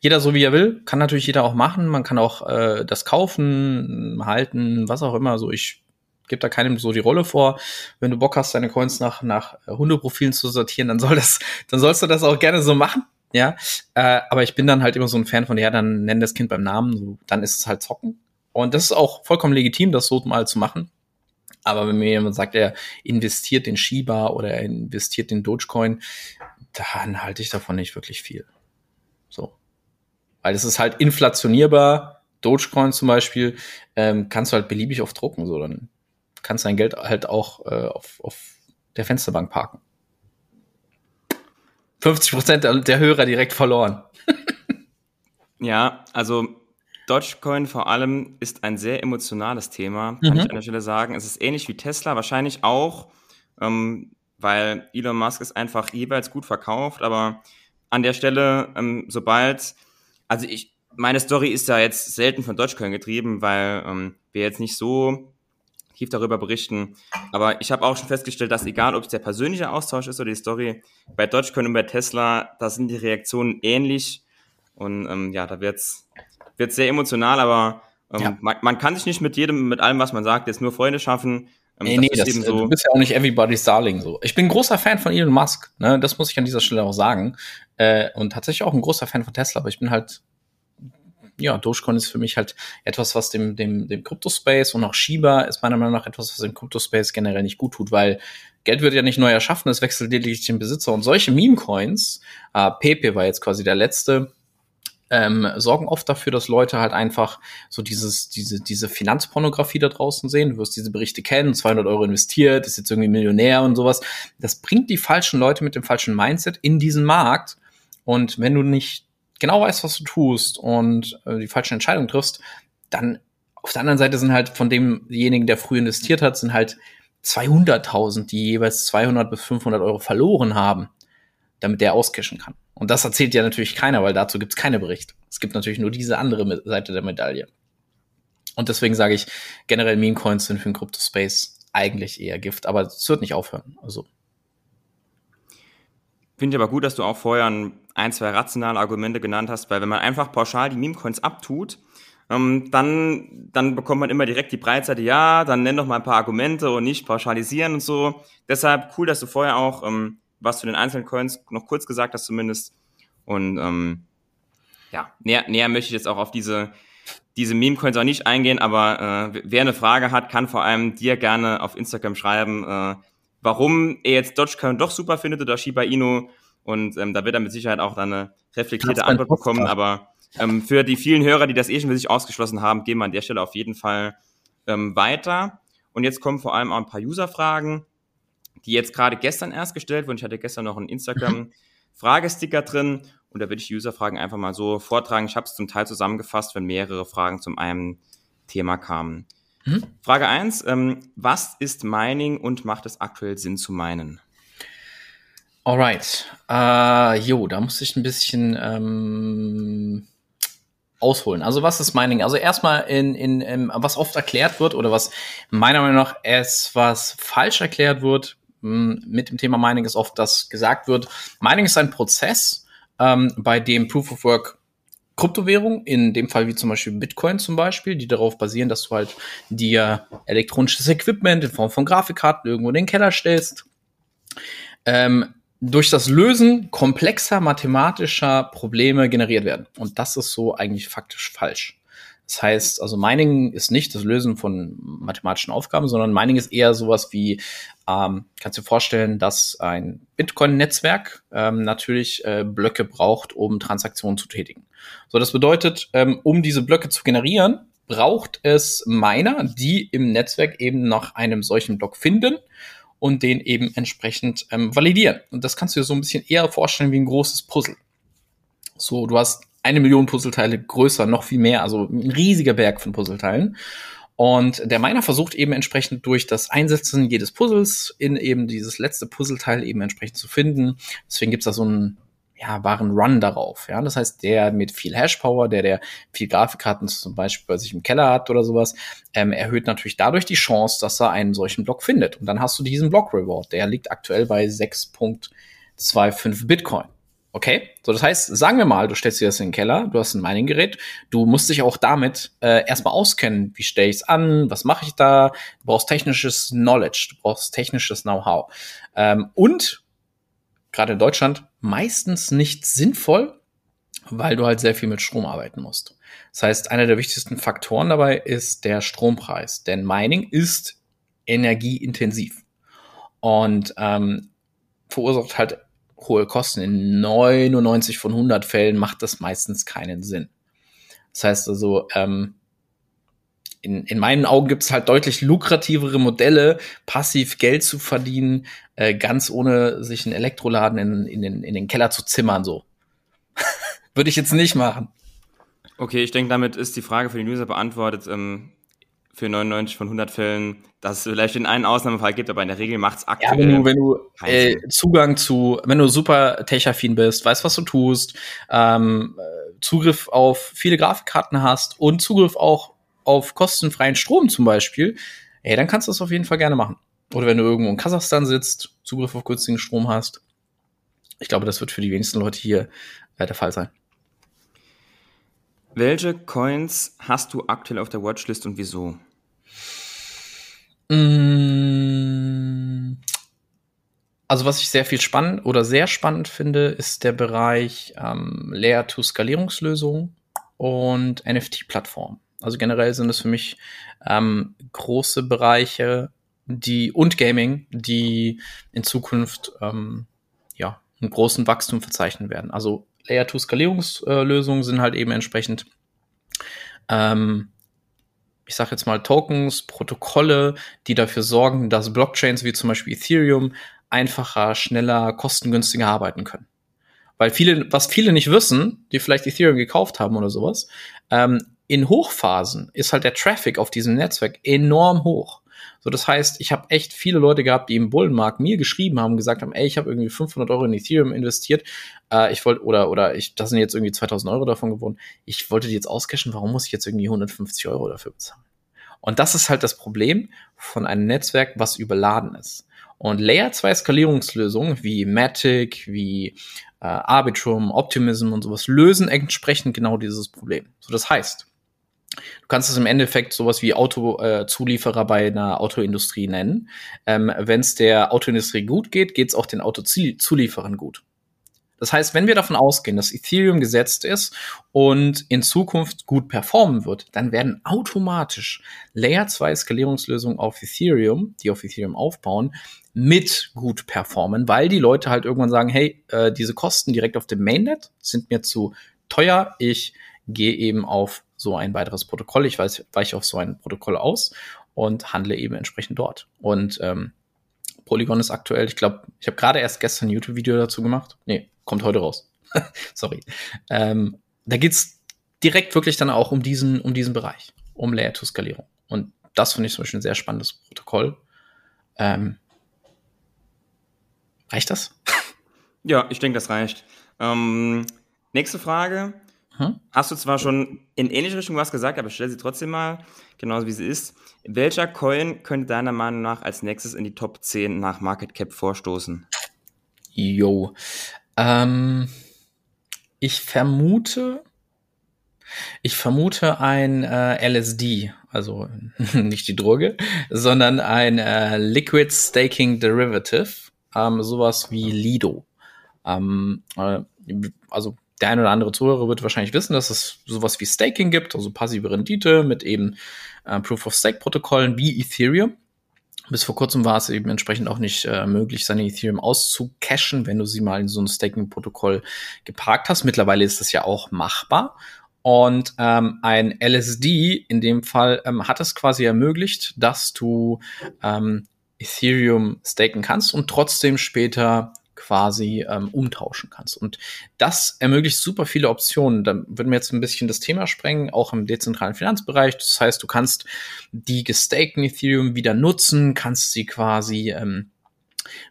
S2: jeder so wie er will, kann natürlich jeder auch machen. Man kann auch äh, das kaufen, halten, was auch immer. So, ich gebe da keinem so die Rolle vor. Wenn du Bock hast, deine Coins nach, nach Hundeprofilen zu sortieren, dann soll das, dann sollst du das auch gerne so machen. Ja, äh, aber ich bin dann halt immer so ein Fan von, ja, dann nenn das Kind beim Namen, so, dann ist es halt zocken. Und das ist auch vollkommen legitim, das so mal zu machen. Aber wenn mir jemand sagt, er investiert in Shiba oder er investiert in Dogecoin, dann halte ich davon nicht wirklich viel. So. Weil es ist halt inflationierbar. Dogecoin zum Beispiel ähm, kannst du halt beliebig oft drucken. So, dann kannst dein Geld halt auch äh, auf, auf der Fensterbank parken. 50 Prozent der Hörer direkt verloren.
S1: ja, also Dogecoin vor allem ist ein sehr emotionales Thema, kann mhm. ich an der Stelle sagen. Es ist ähnlich wie Tesla, wahrscheinlich auch, ähm, weil Elon Musk es einfach jeweils gut verkauft, aber an der Stelle, ähm, sobald, also ich, meine Story ist ja jetzt selten von Dogecoin getrieben, weil ähm, wir jetzt nicht so tief darüber berichten. Aber ich habe auch schon festgestellt, dass egal, ob es der persönliche Austausch ist oder die Story, bei Dogecoin und bei Tesla, da sind die Reaktionen ähnlich. Und ähm, ja, da wird's wird's sehr emotional, aber ähm, ja. man, man, kann sich nicht mit jedem, mit allem, was man sagt, jetzt nur Freunde schaffen.
S2: Ähm, nee, nee, das, so du bist ja auch nicht everybody's darling so. Ich bin ein großer Fan von Elon Musk, ne? das muss ich an dieser Stelle auch sagen. Äh, und tatsächlich auch ein großer Fan von Tesla, aber ich bin halt ja, Dogecoin ist für mich halt etwas, was dem, dem, dem Crypto-Space und auch Shiba ist meiner Meinung nach etwas, was dem Crypto-Space generell nicht gut tut, weil Geld wird ja nicht neu erschaffen, es wechselt lediglich den Besitzer. Und solche Meme-Coins, äh, Pepe war jetzt quasi der letzte, ähm, sorgen oft dafür, dass Leute halt einfach so dieses, diese, diese Finanzpornografie da draußen sehen. Du wirst diese Berichte kennen, 200 Euro investiert, ist jetzt irgendwie Millionär und sowas. Das bringt die falschen Leute mit dem falschen Mindset in diesen Markt. Und wenn du nicht genau weißt, was du tust und äh, die falschen Entscheidungen triffst, dann auf der anderen Seite sind halt von demjenigen, der früh investiert hat, sind halt 200.000, die jeweils 200 bis 500 Euro verloren haben, damit der auscashen kann. Und das erzählt ja natürlich keiner, weil dazu gibt's keine Berichte. Es gibt natürlich nur diese andere Seite der Medaille. Und deswegen sage ich, generell Meme-Coins sind für den Crypto-Space eigentlich eher Gift, aber es wird nicht aufhören. Also
S1: Finde ich aber gut, dass du auch vorher ein, zwei rationale Argumente genannt hast, weil wenn man einfach pauschal die Meme-Coins abtut, ähm, dann, dann bekommt man immer direkt die Breitseite, ja, dann nenn doch mal ein paar Argumente und nicht pauschalisieren und so. Deshalb cool, dass du vorher auch ähm, was zu den einzelnen Coins noch kurz gesagt hast zumindest. Und ähm, ja, näher, näher möchte ich jetzt auch auf diese, diese Meme-Coins auch nicht eingehen, aber äh, wer eine Frage hat, kann vor allem dir gerne auf Instagram schreiben, äh, warum er jetzt Dogecoin doch super findet oder Shiba Inu. Und ähm, da wird er mit Sicherheit auch dann eine reflektierte Antwort bekommen. Aber ähm, für die vielen Hörer, die das eh schon für sich ausgeschlossen haben, gehen wir an der Stelle auf jeden Fall ähm, weiter. Und jetzt kommen vor allem auch ein paar User-Fragen, die jetzt gerade gestern erst gestellt wurden. Ich hatte gestern noch einen Instagram-Fragesticker drin und da würde ich die User-Fragen einfach mal so vortragen. Ich habe es zum Teil zusammengefasst, wenn mehrere Fragen zum einen Thema kamen. Mhm. Frage 1. Ähm, was ist Mining und macht es aktuell Sinn zu meinen?
S2: Alright. Uh, jo, da muss ich ein bisschen ähm, ausholen. Also was ist Mining? Also erstmal in, in, in was oft erklärt wird oder was meiner Meinung nach etwas falsch erklärt wird mit dem Thema Mining ist oft, dass gesagt wird, Mining ist ein Prozess, ähm, bei dem Proof of Work Kryptowährungen, in dem Fall wie zum Beispiel Bitcoin zum Beispiel, die darauf basieren, dass du halt dir elektronisches Equipment in Form von Grafikkarten irgendwo in den Keller stellst. Ähm, durch das Lösen komplexer mathematischer Probleme generiert werden. Und das ist so eigentlich faktisch falsch. Das heißt, also Mining ist nicht das Lösen von mathematischen Aufgaben, sondern Mining ist eher sowas wie, ähm, kannst du dir vorstellen, dass ein Bitcoin-Netzwerk ähm, natürlich äh, Blöcke braucht, um Transaktionen zu tätigen. So, das bedeutet, ähm, um diese Blöcke zu generieren, braucht es Miner, die im Netzwerk eben nach einem solchen Block finden und den eben entsprechend ähm, validieren. Und das kannst du dir so ein bisschen eher vorstellen wie ein großes Puzzle. So, du hast eine Million Puzzleteile größer, noch viel mehr, also ein riesiger Berg von Puzzleteilen. Und der Miner versucht eben entsprechend durch das Einsetzen jedes Puzzles in eben dieses letzte Puzzleteil eben entsprechend zu finden. Deswegen gibt's da so einen ja, wahren Run darauf. Ja, das heißt, der mit viel Hashpower, der der viel Grafikkarten zum Beispiel bei sich im Keller hat oder sowas, ähm, erhöht natürlich dadurch die Chance, dass er einen solchen Block findet. Und dann hast du diesen Block Reward. Der liegt aktuell bei 6.25 Bitcoin. Okay, so das heißt, sagen wir mal, du stellst dir das in den Keller, du hast ein Mining-Gerät, du musst dich auch damit äh, erstmal auskennen. Wie stelle ich es an? Was mache ich da? Du brauchst technisches Knowledge, du brauchst technisches Know-how. Ähm, und gerade in Deutschland meistens nicht sinnvoll, weil du halt sehr viel mit Strom arbeiten musst. Das heißt, einer der wichtigsten Faktoren dabei ist der Strompreis, denn Mining ist energieintensiv und ähm, verursacht halt hohe Kosten. In 99 von 100 Fällen macht das meistens keinen Sinn. Das heißt also, ähm, in, in meinen Augen gibt es halt deutlich lukrativere Modelle, passiv Geld zu verdienen, äh, ganz ohne sich einen Elektroladen in, in, den, in den Keller zu zimmern, so. Würde ich jetzt nicht machen.
S1: Okay, ich denke, damit ist die Frage für den User beantwortet. Ähm, für 99 von 100 Fällen, dass es vielleicht den einen Ausnahmefall gibt, aber in der Regel macht es aktuell.
S2: Ja, wenn du, wenn du äh, Zugang zu, wenn du super tech-affin bist, weißt, was du tust, ähm, äh, Zugriff auf viele Grafikkarten hast und Zugriff auch auf kostenfreien Strom zum Beispiel, ey, dann kannst du das auf jeden Fall gerne machen. Oder wenn du irgendwo in Kasachstan sitzt, Zugriff auf günstigen Strom hast. Ich glaube, das wird für die wenigsten Leute hier äh, der Fall sein.
S1: Welche Coins hast du aktuell auf der Watchlist und wieso?
S2: Mm. Also was ich sehr viel spannend oder sehr spannend finde, ist der Bereich ähm, Layer-to-Skalierungslösungen und NFT-Plattformen. Also generell sind es für mich ähm, große Bereiche, die und Gaming, die in Zukunft ähm, ja einen großen Wachstum verzeichnen werden. Also Layer-to-Skalierungslösungen sind halt eben entsprechend ähm, ich sage jetzt mal, Tokens, Protokolle, die dafür sorgen, dass Blockchains wie zum Beispiel Ethereum einfacher, schneller, kostengünstiger arbeiten können. Weil viele, was viele nicht wissen, die vielleicht Ethereum gekauft haben oder sowas, ähm, in Hochphasen ist halt der Traffic auf diesem Netzwerk enorm hoch. So, das heißt, ich habe echt viele Leute gehabt, die im Bullenmarkt mir geschrieben haben, gesagt haben, ey, ich habe irgendwie 500 Euro in Ethereum investiert, äh, ich wollte oder oder ich, das sind jetzt irgendwie 2000 Euro davon geworden. Ich wollte die jetzt auscashen, warum muss ich jetzt irgendwie 150 Euro dafür bezahlen? Und das ist halt das Problem von einem Netzwerk, was überladen ist. Und Layer 2 Skalierungslösungen wie Matic, wie äh, Arbitrum, Optimism und sowas lösen entsprechend genau dieses Problem. So, das heißt, Du kannst es im Endeffekt sowas wie Autozulieferer äh, bei einer Autoindustrie nennen. Ähm, Wenn es der Autoindustrie gut geht, geht es auch den Autozulieferern gut. Das heißt, wenn wir davon ausgehen, dass Ethereum gesetzt ist und in Zukunft gut performen wird, dann werden automatisch Layer 2 Skalierungslösungen auf Ethereum, die auf Ethereum aufbauen, mit gut performen, weil die Leute halt irgendwann sagen, hey, äh, diese Kosten direkt auf dem Mainnet sind mir zu teuer, ich gehe eben auf so ein weiteres Protokoll. Ich weiß, weiche auf so ein Protokoll aus und handle eben entsprechend dort. Und ähm, Polygon ist aktuell, ich glaube, ich habe gerade erst gestern ein YouTube-Video dazu gemacht. Nee, kommt heute raus. Sorry. Ähm, da geht's direkt wirklich dann auch um diesen, um diesen Bereich, um Layer-to-Skalierung. Und das finde ich zum Beispiel ein sehr spannendes Protokoll. Ähm, reicht das?
S1: Ja, ich denke, das reicht. Ähm, nächste Frage. Hm? Hast du zwar schon in ähnliche Richtung was gesagt, aber stell sie trotzdem mal, genauso wie sie ist. Welcher Coin könnte deiner Meinung nach als nächstes in die Top 10 nach Market Cap vorstoßen?
S2: Jo. Ähm, ich vermute, Ich vermute ein äh, LSD, also nicht die Droge, sondern ein äh, Liquid Staking Derivative, ähm, sowas wie Lido. Ähm, äh, also der eine oder andere Zuhörer wird wahrscheinlich wissen, dass es sowas wie Staking gibt, also passive Rendite mit eben äh, Proof of Stake Protokollen wie Ethereum. Bis vor kurzem war es eben entsprechend auch nicht äh, möglich, seine Ethereum auszucachen, wenn du sie mal in so ein Staking-Protokoll geparkt hast. Mittlerweile ist das ja auch machbar. Und ähm, ein LSD in dem Fall ähm, hat es quasi ermöglicht, dass du ähm, Ethereum staken kannst und trotzdem später quasi ähm, umtauschen kannst. Und das ermöglicht super viele Optionen. Da würden wir jetzt ein bisschen das Thema sprengen, auch im dezentralen Finanzbereich. Das heißt, du kannst die gestakten Ethereum wieder nutzen, kannst sie quasi ähm,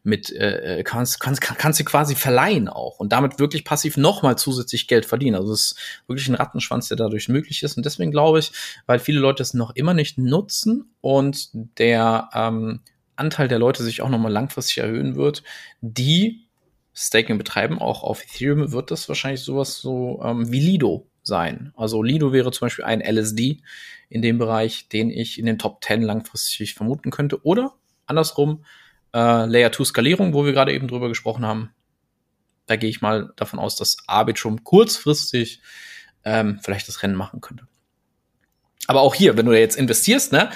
S2: mit äh, kannst, kannst, kannst sie quasi verleihen auch und damit wirklich passiv nochmal zusätzlich Geld verdienen. Also es ist wirklich ein Rattenschwanz, der dadurch möglich ist. Und deswegen glaube ich, weil viele Leute es noch immer nicht nutzen und der ähm, Anteil der Leute sich auch nochmal langfristig erhöhen wird, die Staking betreiben, auch auf Ethereum wird das wahrscheinlich sowas so ähm, wie Lido sein. Also Lido wäre zum Beispiel ein LSD in dem Bereich, den ich in den Top 10 langfristig vermuten könnte. Oder andersrum, äh, Layer 2 Skalierung, wo wir gerade eben drüber gesprochen haben. Da gehe ich mal davon aus, dass Arbitrum kurzfristig ähm, vielleicht das Rennen machen könnte. Aber auch hier, wenn du jetzt investierst, ne,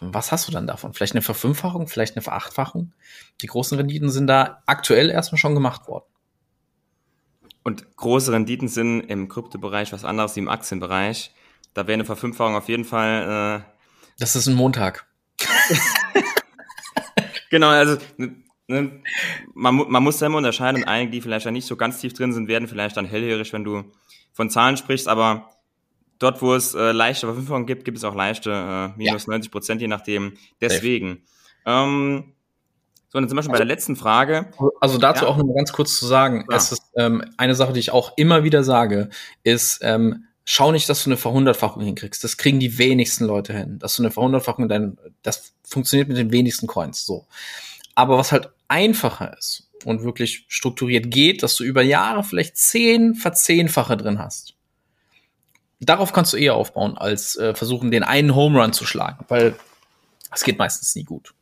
S2: was hast du dann davon? Vielleicht eine Verfünffachung, vielleicht eine Verachtfachung? Die großen Renditen sind da aktuell erstmal schon gemacht worden.
S1: Und große Renditen sind im Kryptobereich was anderes wie im Aktienbereich. Da wäre eine Verfünffachung auf jeden Fall. Äh
S2: das ist ein Montag.
S1: genau, also ne, man, man muss immer unterscheiden und einige, die vielleicht ja nicht so ganz tief drin sind, werden vielleicht dann hellhörig, wenn du von Zahlen sprichst, aber dort, wo es äh, leichte Verfünfungen gibt, gibt es auch leichte äh, minus ja. 90 Prozent, je nachdem. Deswegen. Ähm, so, dann sind wir schon bei der letzten Frage.
S2: Also dazu ja. auch noch mal ganz kurz zu sagen, ja. es ist ähm, eine Sache, die ich auch immer wieder sage, ist, ähm, schau nicht, dass du eine Verhundertfachung hinkriegst. Das kriegen die wenigsten Leute hin. Dass du eine Verhundertfachung, dein, das funktioniert mit den wenigsten Coins so. Aber was halt einfacher ist und wirklich strukturiert geht, dass du über Jahre vielleicht zehn Verzehnfache drin hast darauf kannst du eher aufbauen, als äh, versuchen, den einen Home Run zu schlagen, weil es geht meistens nie gut.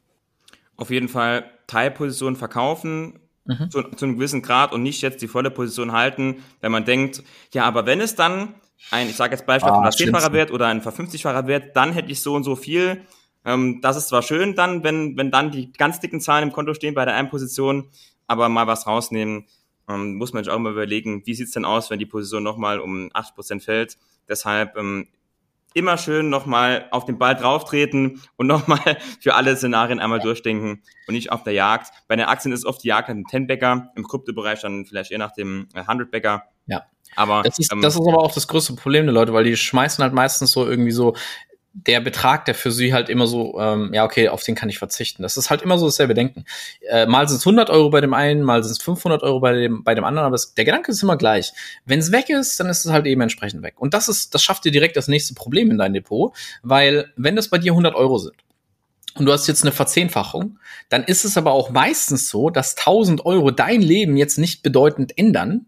S1: Auf jeden Fall Teilposition verkaufen mhm. zu, zu, einem gewissen Grad und nicht jetzt die volle Position halten, wenn man denkt, ja, aber wenn es dann ein, ich sage jetzt Beispiel, ah, ein 10-facher Wert oder ein 50-facher Wert, dann hätte ich so und so viel. Ähm, das ist zwar schön dann, wenn, wenn dann die ganz dicken Zahlen im Konto stehen bei der einen Position, aber mal was rausnehmen, ähm, muss man sich auch mal überlegen, wie sieht's denn aus, wenn die Position nochmal um 8% fällt Deshalb ähm, immer schön nochmal auf den Ball drauftreten und nochmal für alle Szenarien einmal durchdenken und nicht auf der Jagd. Bei den Aktien ist oft die Jagd nach dem 10-Bäcker, im Kryptobereich dann vielleicht eher nach dem 100-Bäcker.
S2: Äh, ja. Aber das ist, ähm, das ist aber auch das größte Problem der Leute, weil die schmeißen halt meistens so irgendwie so der Betrag, der für sie halt immer so, ähm, ja, okay, auf den kann ich verzichten. Das ist halt immer so dasselbe Denken. Äh, mal sind es 100 Euro bei dem einen, mal sind es 500 Euro bei dem, bei dem anderen, aber es, der Gedanke ist immer gleich. Wenn es weg ist, dann ist es halt eben entsprechend weg. Und das ist, das schafft dir direkt das nächste Problem in dein Depot, weil wenn das bei dir 100 Euro sind, und du hast jetzt eine Verzehnfachung, dann ist es aber auch meistens so, dass 1000 Euro dein Leben jetzt nicht bedeutend ändern.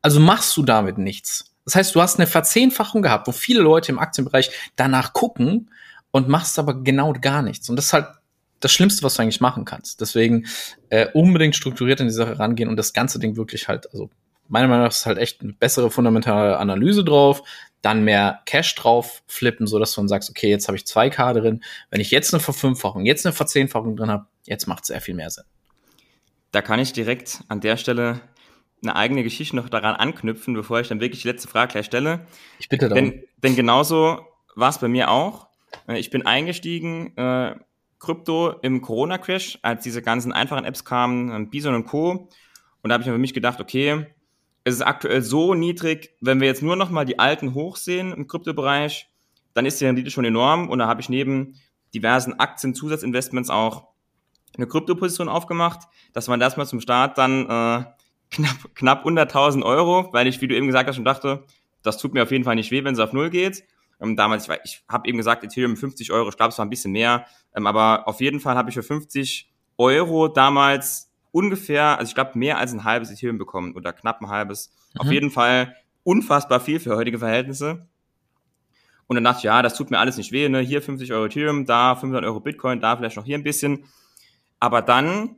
S2: Also machst du damit nichts. Das heißt, du hast eine Verzehnfachung gehabt, wo viele Leute im Aktienbereich danach gucken und machst aber genau gar nichts. Und das ist halt das Schlimmste, was du eigentlich machen kannst. Deswegen äh, unbedingt strukturiert in die Sache rangehen und das ganze Ding wirklich halt, also meiner Meinung nach ist halt echt eine bessere fundamentale Analyse drauf, dann mehr Cash drauf flippen, so dass du dann sagst, okay, jetzt habe ich zwei K drin. Wenn ich jetzt eine Verfünffachung, jetzt eine Verzehnfachung drin habe, jetzt macht es sehr viel mehr Sinn.
S1: Da kann ich direkt an der Stelle eine eigene Geschichte noch daran anknüpfen, bevor ich dann wirklich die letzte Frage gleich stelle.
S2: Ich bitte
S1: darum. Denn, denn genauso war es bei mir auch. Äh, ich bin eingestiegen, äh, Krypto im Corona-Crash, als diese ganzen einfachen Apps kamen, Bison und Co. Und da habe ich mir für mich gedacht, okay, es ist aktuell so niedrig, wenn wir jetzt nur noch mal die alten hochsehen im Kryptobereich, dann ist die Rendite schon enorm. Und da habe ich neben diversen Aktien-Zusatzinvestments auch eine Kryptoposition aufgemacht, dass man das mal zum Start dann äh, knapp, knapp 100.000 Euro, weil ich, wie du eben gesagt hast, schon dachte, das tut mir auf jeden Fall nicht weh, wenn es auf Null geht. Ähm, damals, ich, ich habe eben gesagt, Ethereum 50 Euro, ich glaube, es war ein bisschen mehr, ähm, aber auf jeden Fall habe ich für 50 Euro damals ungefähr, also ich glaube, mehr als ein halbes Ethereum bekommen oder knapp ein halbes. Mhm. Auf jeden Fall unfassbar viel für heutige Verhältnisse. Und dann dachte ich, ja, das tut mir alles nicht weh, ne? Hier 50 Euro Ethereum, da 500 Euro Bitcoin, da vielleicht noch hier ein bisschen. Aber dann,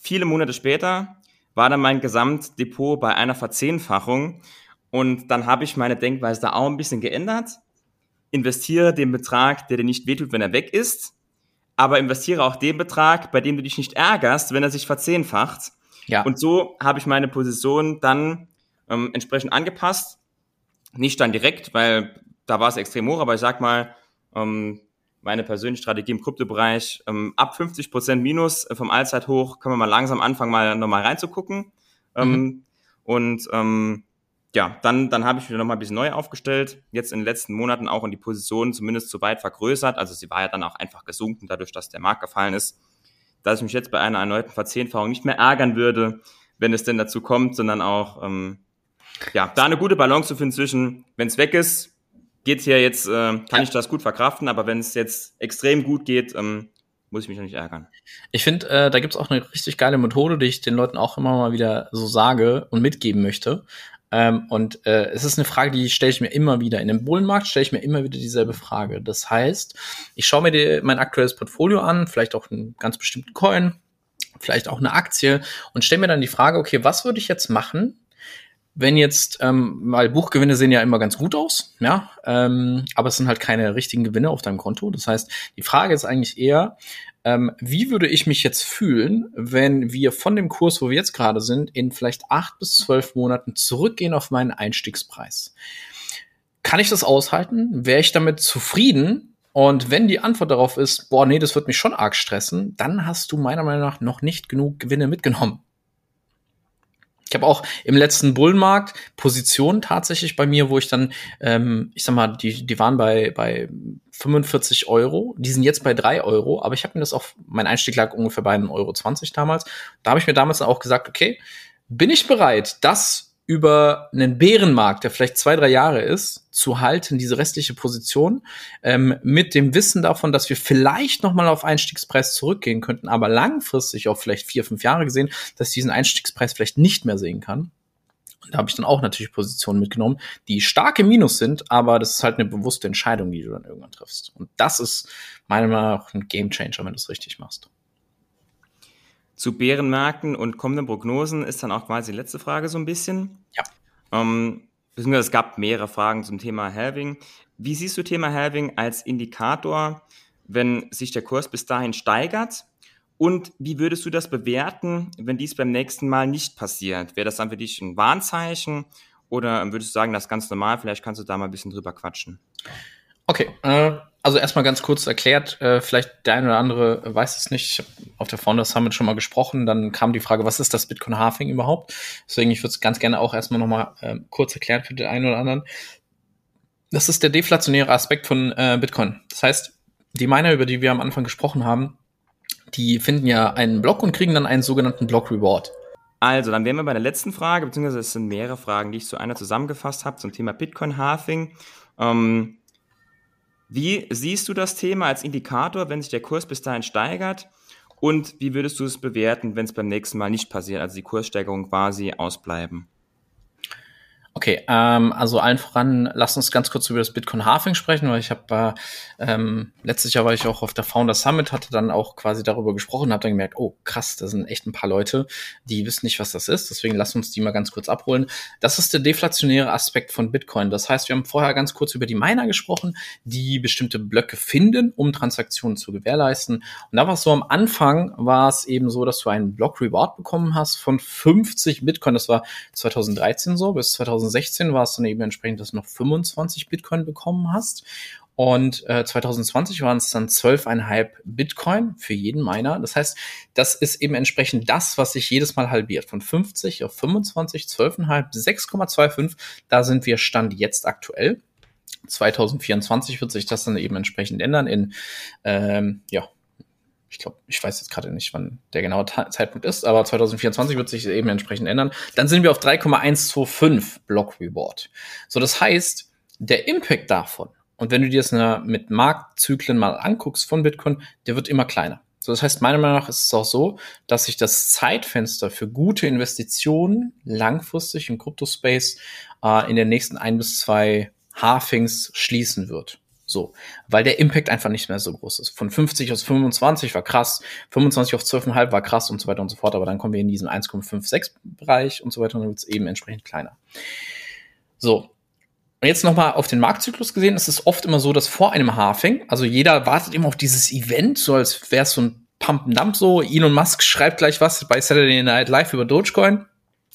S1: viele Monate später, war dann mein Gesamtdepot bei einer Verzehnfachung. Und dann habe ich meine Denkweise da auch ein bisschen geändert. Investiere den Betrag, der dir nicht wehtut, wenn er weg ist. Aber investiere auch den Betrag, bei dem du dich nicht ärgerst, wenn er sich verzehnfacht. Ja. Und so habe ich meine Position dann ähm, entsprechend angepasst nicht dann direkt, weil da war es extrem hoch, aber ich sag mal, ähm, meine persönliche Strategie im Kryptobereich, ähm, ab 50 Prozent Minus äh, vom Allzeithoch können wir mal langsam anfangen, mal nochmal reinzugucken. Ähm, mhm. Und ähm, ja, dann, dann habe ich wieder nochmal ein bisschen neu aufgestellt, jetzt in den letzten Monaten auch in die Position zumindest so weit vergrößert. Also sie war ja dann auch einfach gesunken, dadurch, dass der Markt gefallen ist, dass ich mich jetzt bei einer erneuten Verzehnfachung nicht mehr ärgern würde, wenn es denn dazu kommt, sondern auch ähm, ja, da eine gute Balance zu finden zwischen, wenn es weg ist, geht's hier jetzt, äh, kann ja. ich das gut verkraften, aber wenn es jetzt extrem gut geht, ähm, muss ich mich noch nicht ärgern.
S2: Ich finde, äh, da gibt's auch eine richtig geile Methode, die ich den Leuten auch immer mal wieder so sage und mitgeben möchte. Ähm, und äh, es ist eine Frage, die stelle ich mir immer wieder. In dem Bullenmarkt stelle ich mir immer wieder dieselbe Frage. Das heißt, ich schaue mir die, mein aktuelles Portfolio an, vielleicht auch einen ganz bestimmten Coin, vielleicht auch eine Aktie und stelle mir dann die Frage, okay, was würde ich jetzt machen, wenn jetzt, ähm, weil Buchgewinne sehen ja immer ganz gut aus, ja, ähm, aber es sind halt keine richtigen Gewinne auf deinem Konto. Das heißt, die Frage ist eigentlich eher, ähm, wie würde ich mich jetzt fühlen, wenn wir von dem Kurs, wo wir jetzt gerade sind, in vielleicht acht bis zwölf Monaten zurückgehen auf meinen Einstiegspreis? Kann ich das aushalten? Wäre ich damit zufrieden? Und wenn die Antwort darauf ist, boah, nee, das wird mich schon arg stressen, dann hast du meiner Meinung nach noch nicht genug Gewinne mitgenommen. Ich habe auch im letzten Bullenmarkt Positionen tatsächlich bei mir, wo ich dann, ähm, ich sag mal, die, die waren bei, bei 45 Euro, die sind jetzt bei 3 Euro, aber ich habe mir das auch, mein Einstieg lag ungefähr bei 1,20 Euro damals. Da habe ich mir damals auch gesagt, okay, bin ich bereit, das über einen Bärenmarkt, der vielleicht zwei, drei Jahre ist, zu halten, diese restliche Position, ähm, mit dem Wissen davon, dass wir vielleicht nochmal auf Einstiegspreis zurückgehen könnten, aber langfristig auch vielleicht vier, fünf Jahre gesehen, dass ich diesen Einstiegspreis vielleicht nicht mehr sehen kann. Und da habe ich dann auch natürlich Positionen mitgenommen, die starke Minus sind, aber das ist halt eine bewusste Entscheidung, die du dann irgendwann triffst. Und das ist meiner Meinung nach ein Game Changer, wenn du es richtig machst
S1: zu Bärenmärkten und kommenden Prognosen ist dann auch quasi die letzte Frage so ein bisschen. Ja. Ähm, beziehungsweise es gab mehrere Fragen zum Thema Halving. Wie siehst du Thema Halving als Indikator, wenn sich der Kurs bis dahin steigert? Und wie würdest du das bewerten, wenn dies beim nächsten Mal nicht passiert? Wäre das dann für dich ein Warnzeichen oder würdest du sagen, das ist ganz normal? Vielleicht kannst du da mal ein bisschen drüber quatschen.
S2: Okay, äh, also erstmal ganz kurz erklärt, äh, vielleicht der eine oder andere weiß es nicht. Ich habe auf der Founders Summit schon mal gesprochen. Dann kam die Frage, was ist das Bitcoin Halving überhaupt? Deswegen, ich würde es ganz gerne auch erstmal nochmal äh, kurz erklären für den einen oder anderen. Das ist der deflationäre Aspekt von äh, Bitcoin. Das heißt, die Miner, über die wir am Anfang gesprochen haben, die finden ja einen Block und kriegen dann einen sogenannten Block Reward.
S1: Also, dann wären wir bei der letzten Frage, beziehungsweise es sind mehrere Fragen, die ich zu einer zusammengefasst habe zum Thema Bitcoin Halving. Ähm, wie siehst du das Thema als Indikator, wenn sich der Kurs bis dahin steigert? Und wie würdest du es bewerten, wenn es beim nächsten Mal nicht passiert, also die Kurssteigerung quasi ausbleiben?
S2: Okay, ähm, also allen voran, lass uns ganz kurz über das Bitcoin Halving sprechen, weil ich habe äh, ähm, letztes Jahr war ich auch auf der Founder Summit, hatte dann auch quasi darüber gesprochen, habe dann gemerkt, oh krass, da sind echt ein paar Leute, die wissen nicht, was das ist. Deswegen lass uns die mal ganz kurz abholen. Das ist der deflationäre Aspekt von Bitcoin. Das heißt, wir haben vorher ganz kurz über die Miner gesprochen, die bestimmte Blöcke finden, um Transaktionen zu gewährleisten. Und da war es so am Anfang, war es eben so, dass du einen Block Reward bekommen hast von 50 Bitcoin. Das war 2013 so bis 2016 2016 war es dann eben entsprechend, dass du noch 25 Bitcoin bekommen hast. Und äh, 2020 waren es dann 12,5 Bitcoin für jeden Miner. Das heißt, das ist eben entsprechend das, was sich jedes Mal halbiert. Von 50 auf 25, 12,5, 6,25. Da sind wir Stand jetzt aktuell. 2024 wird sich das dann eben entsprechend ändern in, ähm, ja, ich glaube, ich weiß jetzt gerade nicht, wann der genaue Zeitpunkt ist, aber 2024 wird sich eben entsprechend ändern. Dann sind wir auf 3,125 Block Reward. So, das heißt, der Impact davon, und wenn du dir das mit Marktzyklen mal anguckst von Bitcoin, der wird immer kleiner. So, das heißt, meiner Meinung nach ist es auch so, dass sich das Zeitfenster für gute Investitionen langfristig im Kryptospace äh, in den nächsten ein bis zwei Halfings schließen wird. So, weil der Impact einfach nicht mehr so groß ist. Von 50 auf 25 war krass, 25 auf 12,5 war krass und so weiter und so fort, aber dann kommen wir in diesen 1,56 Bereich und so weiter und dann wird es eben entsprechend kleiner. So. Und jetzt nochmal auf den Marktzyklus gesehen, ist es oft immer so, dass vor einem Halving, also jeder wartet immer auf dieses Event, so als wäre es so ein Pump and Dump so. Elon Musk schreibt gleich was bei Saturday Night Live über Dogecoin.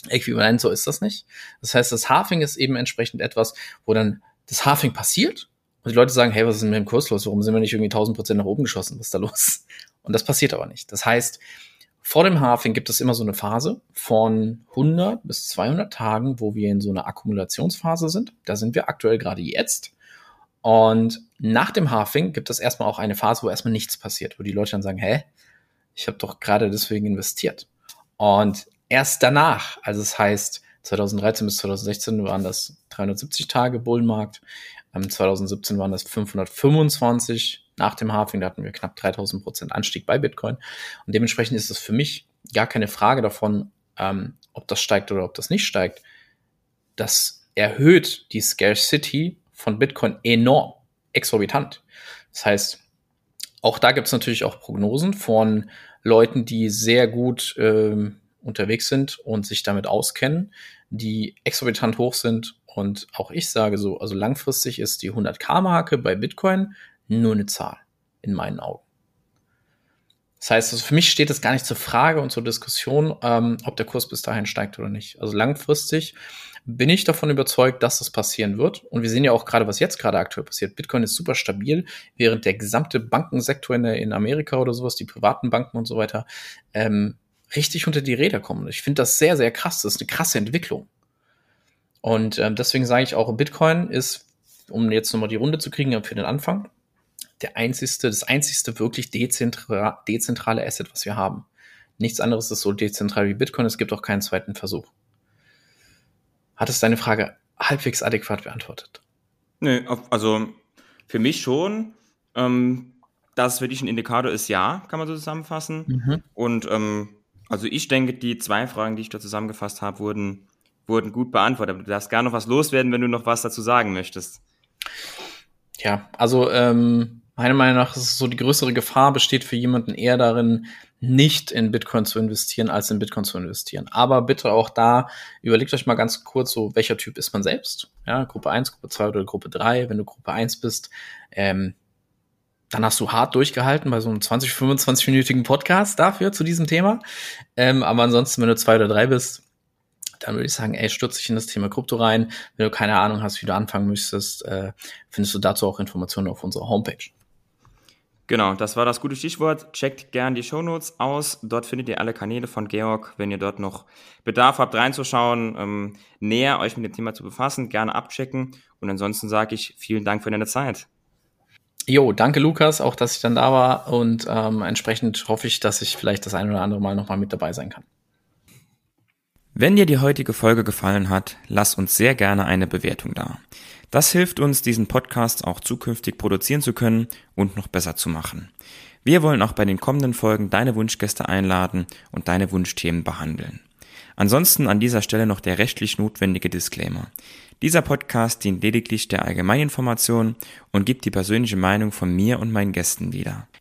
S2: Äquivalent, so ist das nicht. Das heißt, das Halving ist eben entsprechend etwas, wo dann das Halving passiert und die Leute sagen, hey, was ist denn mit dem Kurs los? Warum sind wir nicht irgendwie 1000 Prozent nach oben geschossen? Was ist da los? Und das passiert aber nicht. Das heißt, vor dem Halving gibt es immer so eine Phase von 100 bis 200 Tagen, wo wir in so einer Akkumulationsphase sind. Da sind wir aktuell gerade jetzt. Und nach dem Halving gibt es erstmal auch eine Phase, wo erstmal nichts passiert, wo die Leute dann sagen, hä, ich habe doch gerade deswegen investiert. Und erst danach, also es das heißt 2013 bis 2016 waren das 370 Tage Bullenmarkt, 2017 waren das 525 nach dem Halving, da hatten wir knapp 3000 Prozent Anstieg bei Bitcoin. Und dementsprechend ist es für mich gar keine Frage davon, ähm, ob das steigt oder ob das nicht steigt. Das erhöht die Scarcity von Bitcoin enorm, exorbitant. Das heißt, auch da gibt es natürlich auch Prognosen von Leuten, die sehr gut ähm, unterwegs sind und sich damit auskennen, die exorbitant hoch sind. Und auch ich sage so, also langfristig ist die 100k-Marke bei Bitcoin nur eine Zahl in meinen Augen. Das heißt, also für mich steht es gar nicht zur Frage und zur Diskussion, ähm, ob der Kurs bis dahin steigt oder nicht. Also langfristig bin ich davon überzeugt, dass das passieren wird. Und wir sehen ja auch gerade, was jetzt gerade aktuell passiert. Bitcoin ist super stabil, während der gesamte Bankensektor in, in Amerika oder sowas, die privaten Banken und so weiter, ähm, richtig unter die Räder kommen. Ich finde das sehr, sehr krass. Das ist eine krasse Entwicklung. Und ähm, deswegen sage ich auch, Bitcoin ist, um jetzt nochmal die Runde zu kriegen für den Anfang, der einzigste, das einzigste wirklich dezentra dezentrale Asset, was wir haben. Nichts anderes ist so dezentral wie Bitcoin. Es gibt auch keinen zweiten Versuch. Hat es deine Frage halbwegs adäquat beantwortet?
S1: Nö, also für mich schon. Ähm, dass wirklich ein Indikator ist, ja, kann man so zusammenfassen. Mhm. Und ähm, also ich denke, die zwei Fragen, die ich da zusammengefasst habe, wurden, wurden gut beantwortet. Du darfst gerne noch was loswerden, wenn du noch was dazu sagen möchtest.
S2: Ja, also ähm, Meiner Meinung nach ist es so, die größere Gefahr besteht für jemanden eher darin, nicht in Bitcoin zu investieren, als in Bitcoin zu investieren. Aber bitte auch da, überlegt euch mal ganz kurz so, welcher Typ ist man selbst? Ja, Gruppe 1, Gruppe 2 oder Gruppe 3. Wenn du Gruppe 1 bist, ähm, dann hast du hart durchgehalten bei so einem 20, 25-minütigen Podcast dafür zu diesem Thema. Ähm, aber ansonsten, wenn du 2 oder 3 bist, dann würde ich sagen, ey, stürz dich in das Thema Krypto rein. Wenn du keine Ahnung hast, wie du anfangen müsstest, äh, findest du dazu auch Informationen auf unserer Homepage.
S1: Genau, das war das gute Stichwort. Checkt gern die Shownotes aus. Dort findet ihr alle Kanäle von Georg. Wenn ihr dort noch Bedarf habt, reinzuschauen, ähm, näher euch mit dem Thema zu befassen, gerne abchecken. Und ansonsten sage ich vielen Dank für deine Zeit.
S2: Jo, danke Lukas, auch dass ich dann da war und ähm, entsprechend hoffe ich, dass ich vielleicht das ein oder andere Mal nochmal mit dabei sein kann.
S1: Wenn dir die heutige Folge gefallen hat, lass uns sehr gerne eine Bewertung da. Das hilft uns, diesen Podcast auch zukünftig produzieren zu können und noch besser zu machen. Wir wollen auch bei den kommenden Folgen deine Wunschgäste einladen und deine Wunschthemen behandeln. Ansonsten an dieser Stelle noch der rechtlich notwendige Disclaimer. Dieser Podcast dient lediglich der Allgemeininformation und gibt die persönliche Meinung von mir und meinen Gästen wieder.